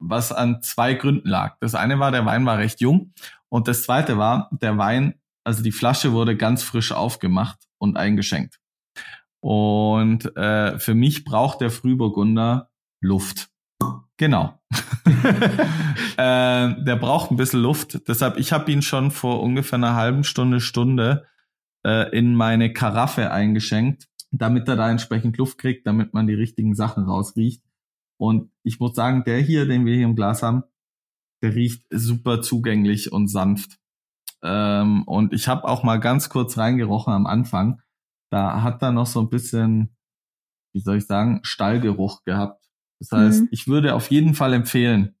Speaker 1: Was an zwei Gründen lag. Das eine war, der Wein war recht jung und das zweite war, der Wein, also die Flasche wurde ganz frisch aufgemacht und eingeschenkt. Und äh, für mich braucht der Frühburgunder Luft. Genau. äh, der braucht ein bisschen Luft. Deshalb, ich habe ihn schon vor ungefähr einer halben Stunde, Stunde äh, in meine Karaffe eingeschenkt, damit er da entsprechend Luft kriegt, damit man die richtigen Sachen rausriecht. Und ich muss sagen, der hier, den wir hier im Glas haben, der riecht super zugänglich und sanft. Ähm, und ich habe auch mal ganz kurz reingerochen am Anfang da hat er noch so ein bisschen, wie soll ich sagen, Stallgeruch gehabt. Das heißt, mhm. ich würde auf jeden Fall empfehlen,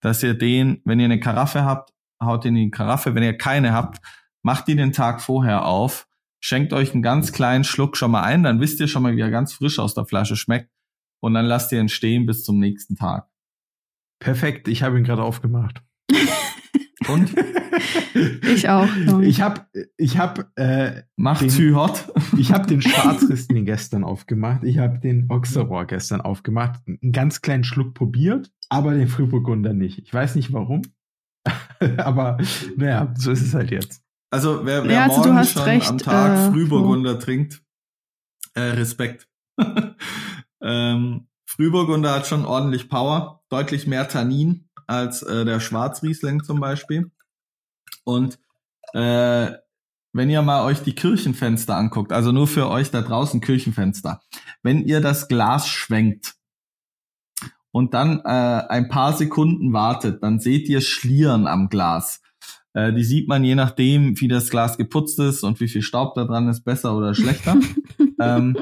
Speaker 1: dass ihr den, wenn ihr eine Karaffe habt, haut ihn in die Karaffe. Wenn ihr keine habt, macht die den Tag vorher auf, schenkt euch einen ganz kleinen Schluck schon mal ein, dann wisst ihr schon mal, wie er ganz frisch aus der Flasche schmeckt. Und dann lasst ihr ihn stehen bis zum nächsten Tag.
Speaker 3: Perfekt, ich habe ihn gerade aufgemacht.
Speaker 1: Und?
Speaker 4: Ich auch.
Speaker 3: Ich habe, ich habe, äh,
Speaker 1: macht zu hot.
Speaker 3: ich habe den Schwarzriesling gestern aufgemacht. Ich habe den Auxerrois gestern aufgemacht. Einen ganz kleinen Schluck probiert, aber den Frühburgunder nicht. Ich weiß nicht warum. aber naja, so ist es halt jetzt.
Speaker 1: Also wer, wer ja, also morgen schon recht, am Tag äh, Frühburgunder trinkt, äh, Respekt. ähm, Frühburgunder hat schon ordentlich Power, deutlich mehr Tannin als äh, der Schwarzriesling zum Beispiel. Und äh, wenn ihr mal euch die Kirchenfenster anguckt, also nur für euch da draußen Kirchenfenster, wenn ihr das Glas schwenkt und dann äh, ein paar Sekunden wartet, dann seht ihr Schlieren am Glas. Äh, die sieht man je nachdem, wie das Glas geputzt ist und wie viel Staub da dran ist, besser oder schlechter. ähm,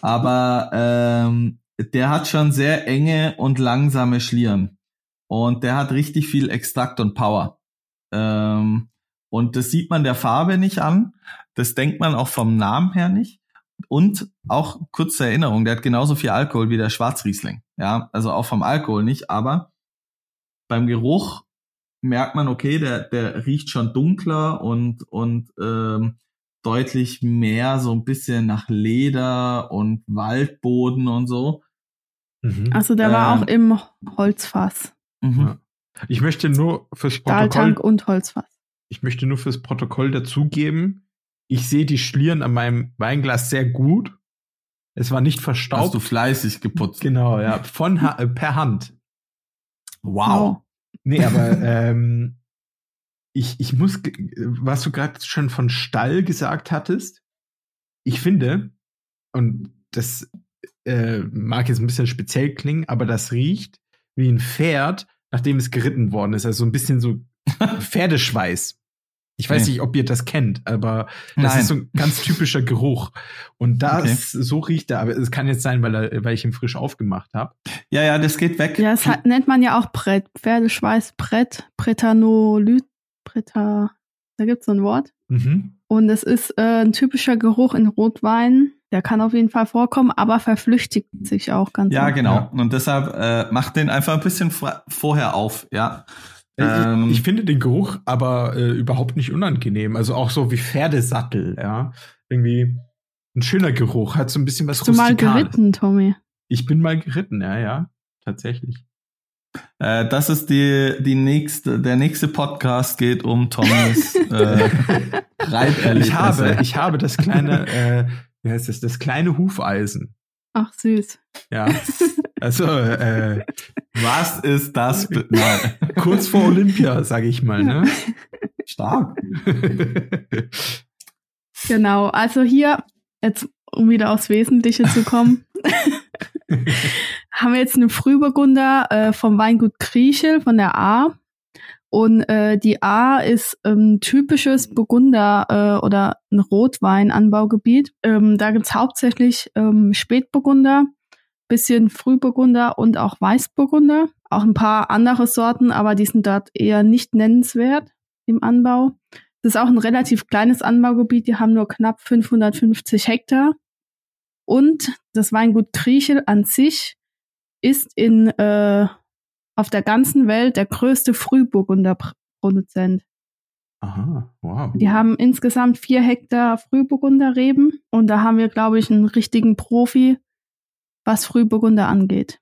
Speaker 1: aber ähm, der hat schon sehr enge und langsame Schlieren. Und der hat richtig viel Extrakt und Power. Ähm, und das sieht man der Farbe nicht an. Das denkt man auch vom Namen her nicht. Und auch kurze Erinnerung, der hat genauso viel Alkohol wie der Schwarzriesling. Ja, also auch vom Alkohol nicht, aber beim Geruch merkt man, okay, der, der riecht schon dunkler und, und ähm, deutlich mehr so ein bisschen nach Leder und Waldboden und so.
Speaker 4: Mhm. Also der war auch ähm, im Holzfass.
Speaker 3: Mhm. Ja. Ich möchte nur fürs
Speaker 4: Protokoll. Stahltank und Holzfass.
Speaker 3: Ich möchte nur fürs Protokoll dazugeben, ich sehe die Schlieren an meinem Weinglas sehr gut. Es war nicht verstaubt. Hast
Speaker 1: du fleißig geputzt.
Speaker 3: Genau, ja. Von ha äh, per Hand. Wow. Oh. Nee, aber ähm, ich, ich muss, was du gerade schon von Stall gesagt hattest, ich finde, und das äh, mag jetzt ein bisschen speziell klingen, aber das riecht wie ein Pferd, nachdem es geritten worden ist. Also ein bisschen so Pferdeschweiß. Ich weiß okay. nicht, ob ihr das kennt, aber das Nein. ist so ein ganz typischer Geruch. Und das, okay. so riecht er, aber es kann jetzt sein, weil, er, weil ich ihn frisch aufgemacht habe.
Speaker 1: Ja, ja, das geht weg.
Speaker 4: Ja, das hat, nennt man ja auch Brett. Pferdeschweiß, Brett, Pretanolyt, Preta, da gibt's so ein Wort. Mhm. Und es ist äh, ein typischer Geruch in Rotwein. Der kann auf jeden Fall vorkommen, aber verflüchtigt sich auch ganz.
Speaker 1: Ja, genau. Und deshalb äh, macht den einfach ein bisschen vorher auf, ja.
Speaker 3: Äh, ähm, ich, finde den Geruch aber äh, überhaupt nicht unangenehm. Also auch so wie Pferdesattel, ja. Irgendwie ein schöner Geruch, hat so ein bisschen was
Speaker 4: Bist du mal geritten, Tommy?
Speaker 3: Ich bin mal geritten, ja, ja, tatsächlich.
Speaker 1: Äh, das ist die, die nächste, der nächste Podcast geht um Tommys äh,
Speaker 3: Reiterlebnisse. Ich habe, ich habe das kleine, äh, wie heißt das, das kleine Hufeisen.
Speaker 4: Ach, süß.
Speaker 3: Ja. Also, äh,
Speaker 1: was ist das? Nein.
Speaker 3: Kurz vor Olympia, sage ich mal, ne?
Speaker 1: Stark.
Speaker 4: genau, also hier, jetzt um wieder aufs Wesentliche zu kommen, haben wir jetzt eine Frühburgunder äh, vom Weingut Kriechel von der A. Und äh, die A ist ähm, typisches Burgunder äh, oder ein Rotweinanbaugebiet. Ähm, da gibt's hauptsächlich ähm, Spätburgunder, bisschen Frühburgunder und auch Weißburgunder. Auch ein paar andere Sorten, aber die sind dort eher nicht nennenswert im Anbau. Das ist auch ein relativ kleines Anbaugebiet, die haben nur knapp 550 Hektar. Und das Weingut Kriechel an sich ist in äh, auf der ganzen Welt der größte Frühburgunderproduzent.
Speaker 3: Aha, wow.
Speaker 4: Die haben insgesamt vier Hektar Frühburgunderreben und da haben wir, glaube ich, einen richtigen Profi, was Frühburgunder angeht.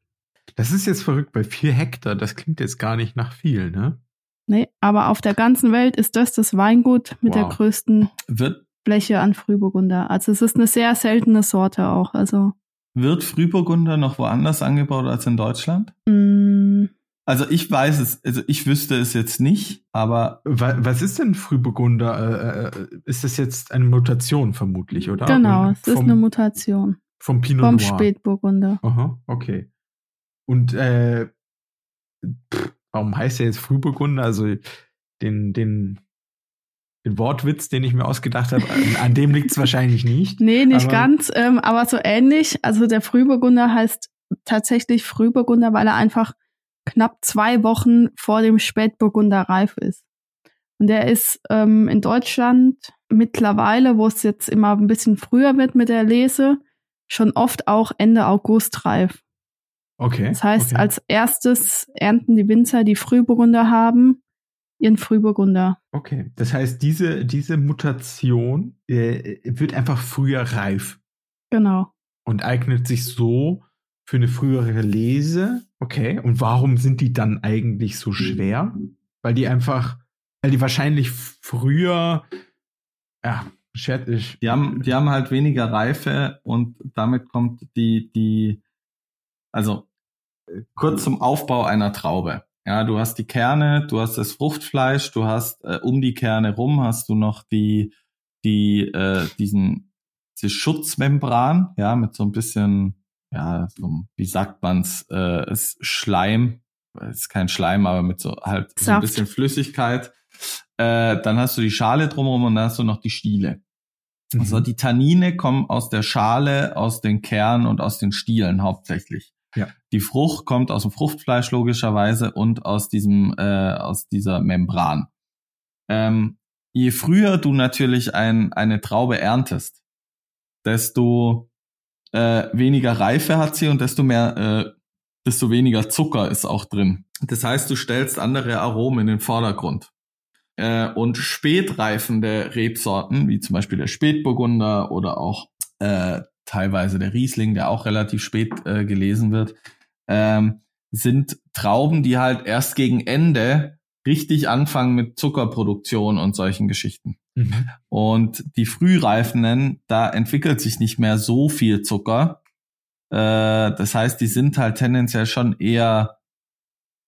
Speaker 3: Das ist jetzt verrückt, bei vier Hektar, das klingt jetzt gar nicht nach viel, ne?
Speaker 4: Nee, aber auf der ganzen Welt ist das das Weingut mit wow. der größten Wird Fläche an Frühburgunder. Also es ist eine sehr seltene Sorte auch. Also
Speaker 1: wird Frühburgunder noch woanders angebaut als in Deutschland?
Speaker 4: Mm.
Speaker 1: Also ich weiß es, also ich wüsste es jetzt nicht, aber.
Speaker 3: Was ist denn Frühburgunder? Äh, äh, ist das jetzt eine Mutation vermutlich, oder?
Speaker 4: Genau, es ist eine Mutation.
Speaker 3: Vom Pinot
Speaker 4: vom
Speaker 3: Noir.
Speaker 4: Vom Spätburgunder.
Speaker 3: Aha, okay. Und äh, pff, warum heißt er jetzt Frühburgunder? Also den, den den Wortwitz, den ich mir ausgedacht habe, an dem liegt es wahrscheinlich nicht.
Speaker 4: Nee, nicht aber ganz, ähm, aber so ähnlich. Also der Frühburgunder heißt tatsächlich Frühburgunder, weil er einfach knapp zwei Wochen vor dem Spätburgunder reif ist. Und der ist ähm, in Deutschland mittlerweile, wo es jetzt immer ein bisschen früher wird mit der Lese, schon oft auch Ende August reif.
Speaker 3: Okay.
Speaker 4: Das heißt,
Speaker 3: okay.
Speaker 4: als erstes ernten die Winzer, die Frühburgunder haben, ihren Frühburgunder.
Speaker 3: Okay, das heißt, diese, diese Mutation äh, wird einfach früher reif.
Speaker 4: Genau.
Speaker 3: Und eignet sich so für eine frühere Lese. Okay, und warum sind die dann eigentlich so schwer? Weil die einfach, weil die wahrscheinlich früher, ja,
Speaker 1: die haben, die haben halt weniger Reife und damit kommt die, die, also äh, kurz zum Aufbau einer Traube. Ja, du hast die Kerne, du hast das Fruchtfleisch, du hast äh, um die Kerne rum hast du noch die die äh, diesen diese Schutzmembran, ja, mit so ein bisschen ja, so, wie sagt man's, äh, Schleim, ist kein Schleim, aber mit so halt so ein bisschen Flüssigkeit. Äh, dann hast du die Schale drumherum und dann hast du noch die Stiele. Mhm. Also die Tannine kommen aus der Schale, aus den Kernen und aus den Stielen hauptsächlich.
Speaker 3: Ja.
Speaker 1: Die Frucht kommt aus dem Fruchtfleisch logischerweise und aus diesem äh, aus dieser Membran. Ähm, je früher du natürlich ein, eine Traube erntest, desto äh, weniger Reife hat sie und desto mehr, äh, desto weniger Zucker ist auch drin. Das heißt, du stellst andere Aromen in den Vordergrund. Äh, und spätreifende Rebsorten, wie zum Beispiel der Spätburgunder oder auch äh, teilweise der Riesling, der auch relativ spät äh, gelesen wird, ähm, sind Trauben, die halt erst gegen Ende richtig anfangen mit Zuckerproduktion und solchen Geschichten. Mhm. Und die Frühreifenden, da entwickelt sich nicht mehr so viel Zucker. Äh, das heißt, die sind halt tendenziell schon eher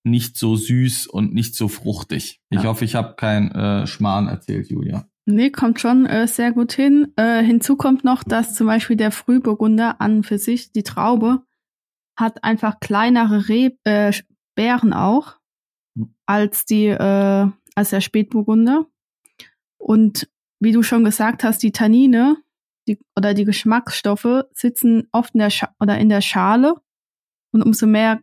Speaker 1: nicht so süß und nicht so fruchtig. Ja. Ich hoffe, ich habe kein äh, Schmarrn erzählt, Julia.
Speaker 4: Nee, kommt schon äh, sehr gut hin. Äh, hinzu kommt noch, dass zum Beispiel der Frühburgunder an für sich, die Traube, hat einfach kleinere Reb äh, Beeren auch hm. als die äh, als der Spätburgunder. Und wie du schon gesagt hast, die Tannine die, oder die Geschmacksstoffe sitzen oft in der Scha oder in der Schale. Und umso mehr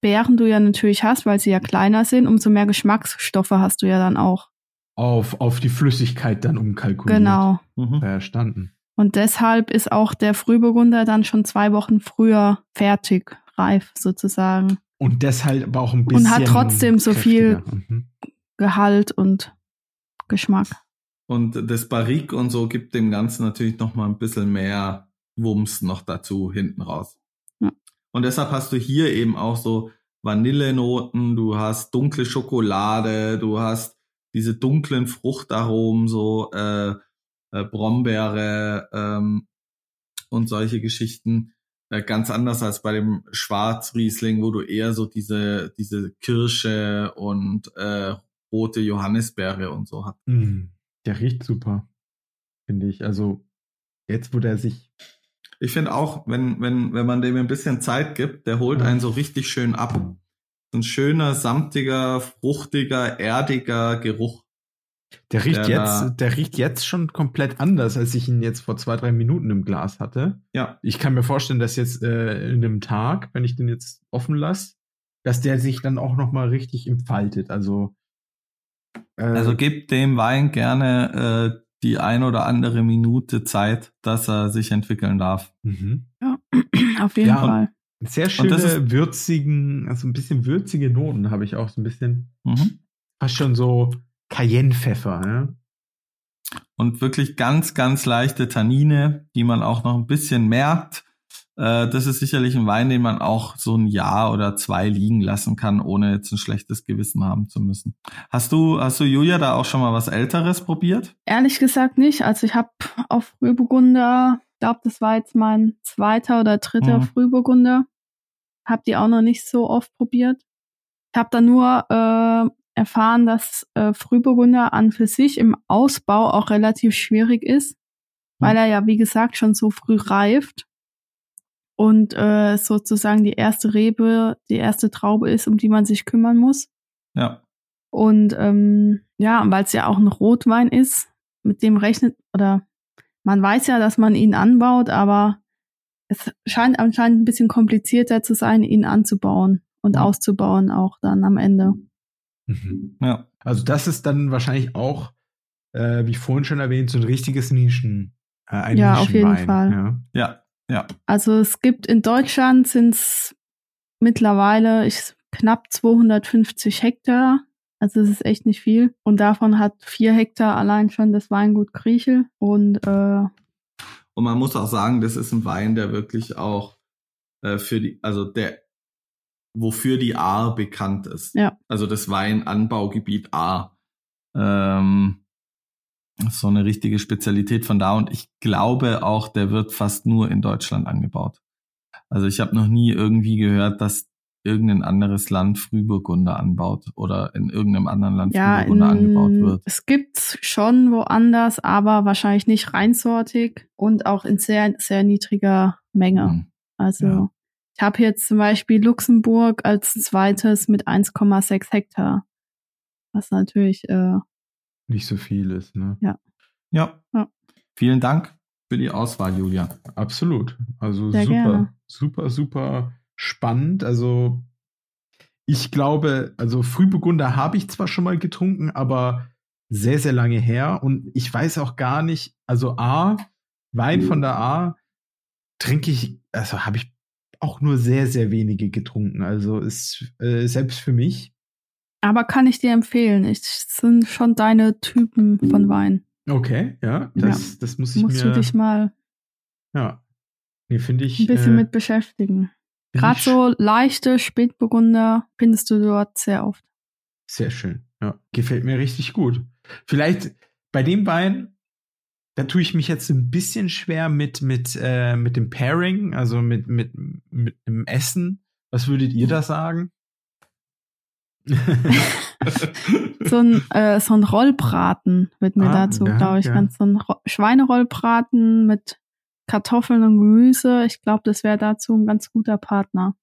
Speaker 4: Beeren du ja natürlich hast, weil sie ja kleiner sind, umso mehr Geschmacksstoffe hast du ja dann auch.
Speaker 3: Auf, auf die Flüssigkeit dann umkalkuliert.
Speaker 4: Genau.
Speaker 3: Mhm. Verstanden.
Speaker 4: Und deshalb ist auch der Frühburgunder dann schon zwei Wochen früher fertig, reif sozusagen.
Speaker 3: Und deshalb aber auch ein bisschen.
Speaker 4: Und hat trotzdem so viel mhm. Gehalt und Geschmack.
Speaker 1: Und das Barrique und so gibt dem Ganzen natürlich noch mal ein bisschen mehr Wumms noch dazu hinten raus. Ja. Und deshalb hast du hier eben auch so Vanillenoten, du hast dunkle Schokolade, du hast diese dunklen Fruchtaromen, so äh, äh, Brombeere ähm, und solche Geschichten. Äh, ganz anders als bei dem Schwarzriesling, wo du eher so diese, diese Kirsche und äh, rote Johannisbeere und so hast.
Speaker 3: Mm, der riecht super, finde ich. Also jetzt, wo der sich.
Speaker 1: Ich finde auch, wenn, wenn, wenn man dem ein bisschen Zeit gibt, der holt einen so richtig schön ab. Ein schöner, samtiger, fruchtiger, erdiger Geruch.
Speaker 3: Der riecht der jetzt, der riecht jetzt schon komplett anders, als ich ihn jetzt vor zwei, drei Minuten im Glas hatte.
Speaker 1: Ja.
Speaker 3: Ich kann mir vorstellen, dass jetzt äh, in einem Tag, wenn ich den jetzt offen lasse, dass der sich dann auch noch mal richtig entfaltet. Also
Speaker 1: äh, also gibt dem Wein gerne äh, die ein oder andere Minute Zeit, dass er sich entwickeln darf.
Speaker 4: Mhm. Ja, auf jeden ja, Fall.
Speaker 3: Sehr schöne, würzigen, also ein bisschen würzige Noten habe ich auch so ein bisschen. Mhm. Fast schon so Cayennepfeffer, ja.
Speaker 1: Und wirklich ganz, ganz leichte Tannine, die man auch noch ein bisschen merkt. Äh, das ist sicherlich ein Wein, den man auch so ein Jahr oder zwei liegen lassen kann, ohne jetzt ein schlechtes Gewissen haben zu müssen. Hast du, hast du Julia da auch schon mal was Älteres probiert?
Speaker 4: Ehrlich gesagt nicht. Also ich habe auf Frühburgunder, glaube das war jetzt mein zweiter oder dritter mhm. Frühburgunder. Hab die auch noch nicht so oft probiert. Ich habe da nur äh, erfahren, dass äh, Frühburgunder an für sich im Ausbau auch relativ schwierig ist, weil mhm. er ja, wie gesagt, schon so früh reift und äh, sozusagen die erste Rebe, die erste Traube ist, um die man sich kümmern muss.
Speaker 1: Ja.
Speaker 4: Und ähm, ja, weil es ja auch ein Rotwein ist, mit dem rechnet, oder man weiß ja, dass man ihn anbaut, aber es scheint anscheinend ein bisschen komplizierter zu sein, ihn anzubauen und auszubauen auch dann am Ende.
Speaker 3: Mhm. Ja. Also das ist dann wahrscheinlich auch, äh, wie vorhin schon erwähnt, so ein richtiges Nischen.
Speaker 4: Äh, ein ja, auf jeden Fall.
Speaker 1: Ja. ja, ja.
Speaker 4: Also es gibt in Deutschland sind es mittlerweile ich, knapp 250 Hektar. Also es ist echt nicht viel. Und davon hat vier Hektar allein schon das Weingut Kriechel. Und, äh,
Speaker 1: und man muss auch sagen, das ist ein Wein, der wirklich auch äh, für die, also der wofür die Ahr bekannt ist.
Speaker 4: Ja.
Speaker 1: Also das Weinanbaugebiet Ahr. Ähm, so eine richtige Spezialität von da und ich glaube auch, der wird fast nur in Deutschland angebaut. Also ich habe noch nie irgendwie gehört, dass irgendein anderes Land Frühburgunder anbaut oder in irgendeinem anderen Land
Speaker 4: ja, Frühburgunder in, angebaut wird. Es gibt schon woanders, aber wahrscheinlich nicht reinsortig und auch in sehr, sehr niedriger Menge. Mhm. Also ja. Ich habe jetzt zum Beispiel Luxemburg als zweites mit 1,6 Hektar. Was natürlich äh,
Speaker 3: nicht so viel ist, ne?
Speaker 4: Ja.
Speaker 1: Ja. ja. Vielen Dank für die Auswahl, Julia.
Speaker 3: Absolut. Also Sehr super, gerne. super, super spannend. Also ich glaube, also Frühburgunder habe ich zwar schon mal getrunken, aber sehr, sehr lange her. Und ich weiß auch gar nicht, also A, Wein von der A trinke ich, also habe ich auch nur sehr, sehr wenige getrunken. Also ist äh, selbst für mich.
Speaker 4: Aber kann ich dir empfehlen. Ich sind schon deine Typen von Wein.
Speaker 3: Okay, ja, das, ja. das muss ich
Speaker 4: Musst
Speaker 3: mir.
Speaker 4: Musst du dich mal.
Speaker 3: Ja. Nee, finde ich.
Speaker 4: Ein bisschen äh, mit beschäftigen. Gerade so leichte Spätburgunder findest du dort sehr oft.
Speaker 3: Sehr schön. Ja, gefällt mir richtig gut. Vielleicht bei dem Wein, da tue ich mich jetzt ein bisschen schwer mit, mit, äh, mit dem Pairing, also mit, mit, mit dem Essen. Was würdet ihr da sagen?
Speaker 4: so, ein, äh, so ein Rollbraten wird mir ah, dazu, ja, glaube ich, ja. ganz so ein Ro Schweinerollbraten mit Kartoffeln und Gemüse. Ich glaube, das wäre dazu ein ganz guter Partner.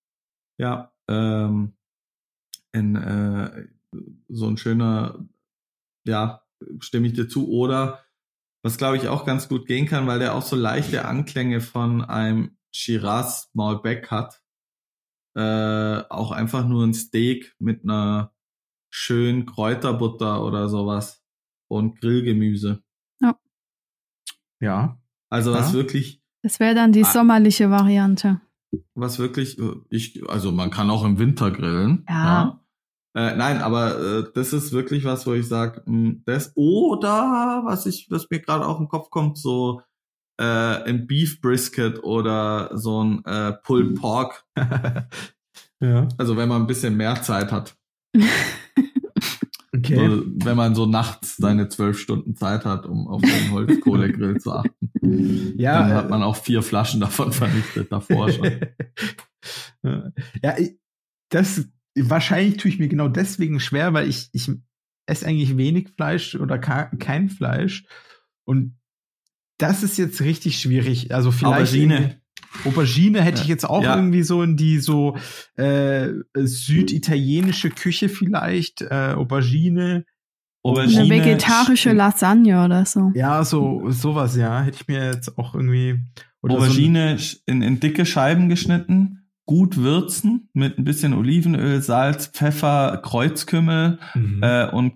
Speaker 1: Ja, ähm, in, äh, so ein schöner, ja, stimme ich dir zu. Oder was glaube ich auch ganz gut gehen kann, weil der auch so leichte Anklänge von einem Shiraz Malbec hat. Äh, auch einfach nur ein Steak mit einer schönen Kräuterbutter oder sowas und Grillgemüse.
Speaker 4: Ja.
Speaker 3: Ja.
Speaker 1: Also was ja. wirklich.
Speaker 4: Das wäre dann die sommerliche Variante.
Speaker 1: Was wirklich, äh, ich, also man kann auch im Winter grillen.
Speaker 4: Ja. ja.
Speaker 1: Äh, nein, aber äh, das ist wirklich was, wo ich sage, hm, das oder was ich, was mir gerade auch im Kopf kommt, so äh, ein Beef Brisket oder so ein äh, Pulled Pork. ja. Also wenn man ein bisschen mehr Zeit hat. okay. So, wenn man so nachts seine zwölf Stunden Zeit hat, um auf den Holzkohlegrill zu achten. Ja, dann hat man auch vier Flaschen davon vernichtet davor schon.
Speaker 3: ja, das wahrscheinlich tue ich mir genau deswegen schwer, weil ich, ich esse eigentlich wenig Fleisch oder kein Fleisch. Und das ist jetzt richtig schwierig. Also vielleicht. Aubergine. Aubergine hätte ich jetzt auch ja. irgendwie so in die so äh, süditalienische Küche vielleicht. Äh, Aubergine.
Speaker 4: Aubergine. Eine vegetarische Lasagne oder so.
Speaker 3: Ja, so sowas, ja. Hätte ich mir jetzt auch irgendwie.
Speaker 1: Aubergine so in, in dicke Scheiben geschnitten gut würzen mit ein bisschen Olivenöl, Salz, Pfeffer, Kreuzkümmel mhm. äh, und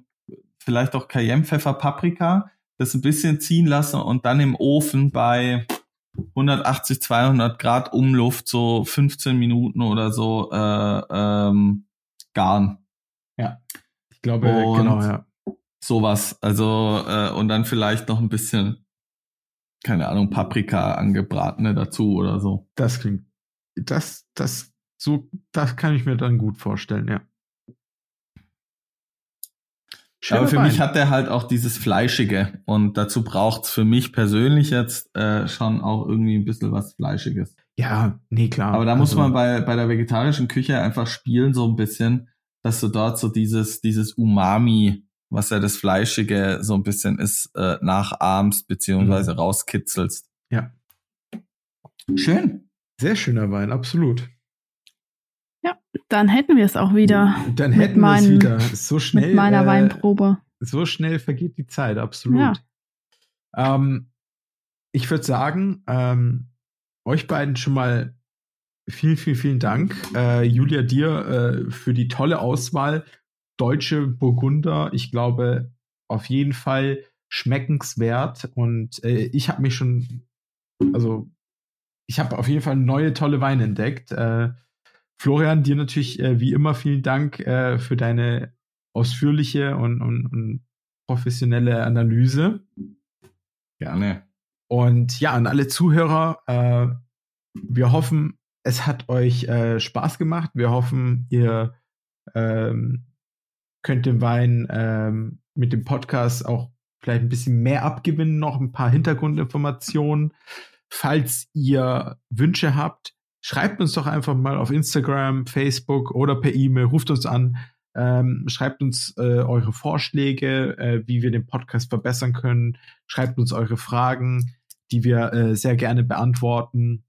Speaker 1: vielleicht auch Cayennepfeffer, Paprika. Das ein bisschen ziehen lassen und dann im Ofen bei 180, 200 Grad Umluft so 15 Minuten oder so äh, ähm, garen.
Speaker 3: Ja, ich glaube, und genau, ja.
Speaker 1: Sowas. Also, äh, und dann vielleicht noch ein bisschen, keine Ahnung, Paprika angebratene dazu oder so.
Speaker 3: Das klingt das, das, so, das kann ich mir dann gut vorstellen, ja.
Speaker 1: Schöner Aber für Wein. mich hat der halt auch dieses Fleischige und dazu braucht's für mich persönlich jetzt äh, schon auch irgendwie ein bisschen was Fleischiges.
Speaker 3: Ja, nee, klar.
Speaker 1: Aber da also, muss man bei, bei der vegetarischen Küche einfach spielen so ein bisschen, dass du dort so dieses, dieses Umami, was ja das Fleischige so ein bisschen ist, äh, nachahmst beziehungsweise mhm. rauskitzelst.
Speaker 3: Ja.
Speaker 1: Schön.
Speaker 3: Sehr schöner Wein, absolut.
Speaker 4: Dann hätten wir es auch wieder.
Speaker 3: Dann hätten wir es wieder. So schnell.
Speaker 4: Mit meiner äh, Weinprobe.
Speaker 3: So schnell vergeht die Zeit, absolut. Ja. Ähm, ich würde sagen, ähm, euch beiden schon mal vielen, vielen, vielen Dank. Äh, Julia, dir äh, für die tolle Auswahl. Deutsche Burgunder, ich glaube, auf jeden Fall schmeckenswert. Und äh, ich habe mich schon, also ich habe auf jeden Fall neue tolle Weine entdeckt. Äh, Florian, dir natürlich äh, wie immer vielen Dank äh, für deine ausführliche und, und, und professionelle Analyse.
Speaker 1: Gerne.
Speaker 3: Und ja, an alle Zuhörer, äh, wir hoffen, es hat euch äh, Spaß gemacht. Wir hoffen, ihr ähm, könnt den Wein ähm, mit dem Podcast auch vielleicht ein bisschen mehr abgewinnen, noch ein paar Hintergrundinformationen. Falls ihr Wünsche habt, schreibt uns doch einfach mal auf Instagram, Facebook oder per E-Mail, ruft uns an, ähm, schreibt uns äh, eure Vorschläge, äh, wie wir den Podcast verbessern können, schreibt uns eure Fragen, die wir äh, sehr gerne beantworten.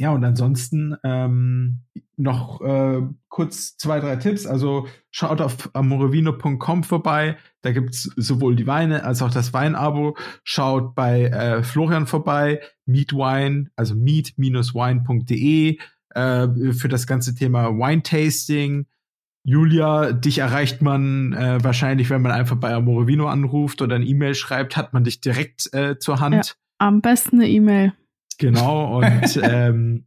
Speaker 3: Ja, und ansonsten ähm, noch äh, kurz zwei, drei Tipps. Also schaut auf amorevino.com vorbei. Da gibt's sowohl die Weine als auch das Weinabo. Schaut bei äh, Florian vorbei, Meetwine, also meet-wine.de äh, für das ganze Thema Wine-Tasting. Julia, dich erreicht man äh, wahrscheinlich, wenn man einfach bei Amorevino anruft oder eine E-Mail schreibt, hat man dich direkt äh, zur Hand. Ja,
Speaker 4: am besten eine E-Mail.
Speaker 3: Genau, und ähm,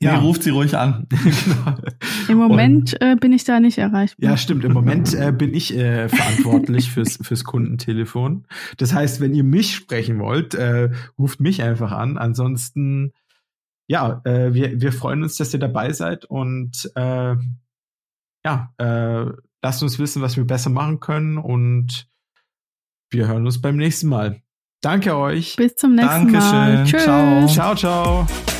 Speaker 1: ja. Nee, ruft sie ruhig an. genau.
Speaker 4: Im Moment und, äh, bin ich da nicht erreichbar.
Speaker 3: Ja, stimmt. Im Moment äh, bin ich äh, verantwortlich fürs, fürs Kundentelefon. Das heißt, wenn ihr mich sprechen wollt, äh, ruft mich einfach an. Ansonsten, ja, äh, wir, wir freuen uns, dass ihr dabei seid und äh, ja, äh, lasst uns wissen, was wir besser machen können und wir hören uns beim nächsten Mal. Danke euch.
Speaker 4: Bis zum nächsten
Speaker 1: Dankeschön.
Speaker 4: Mal.
Speaker 1: Tschüss.
Speaker 3: Ciao, ciao. ciao.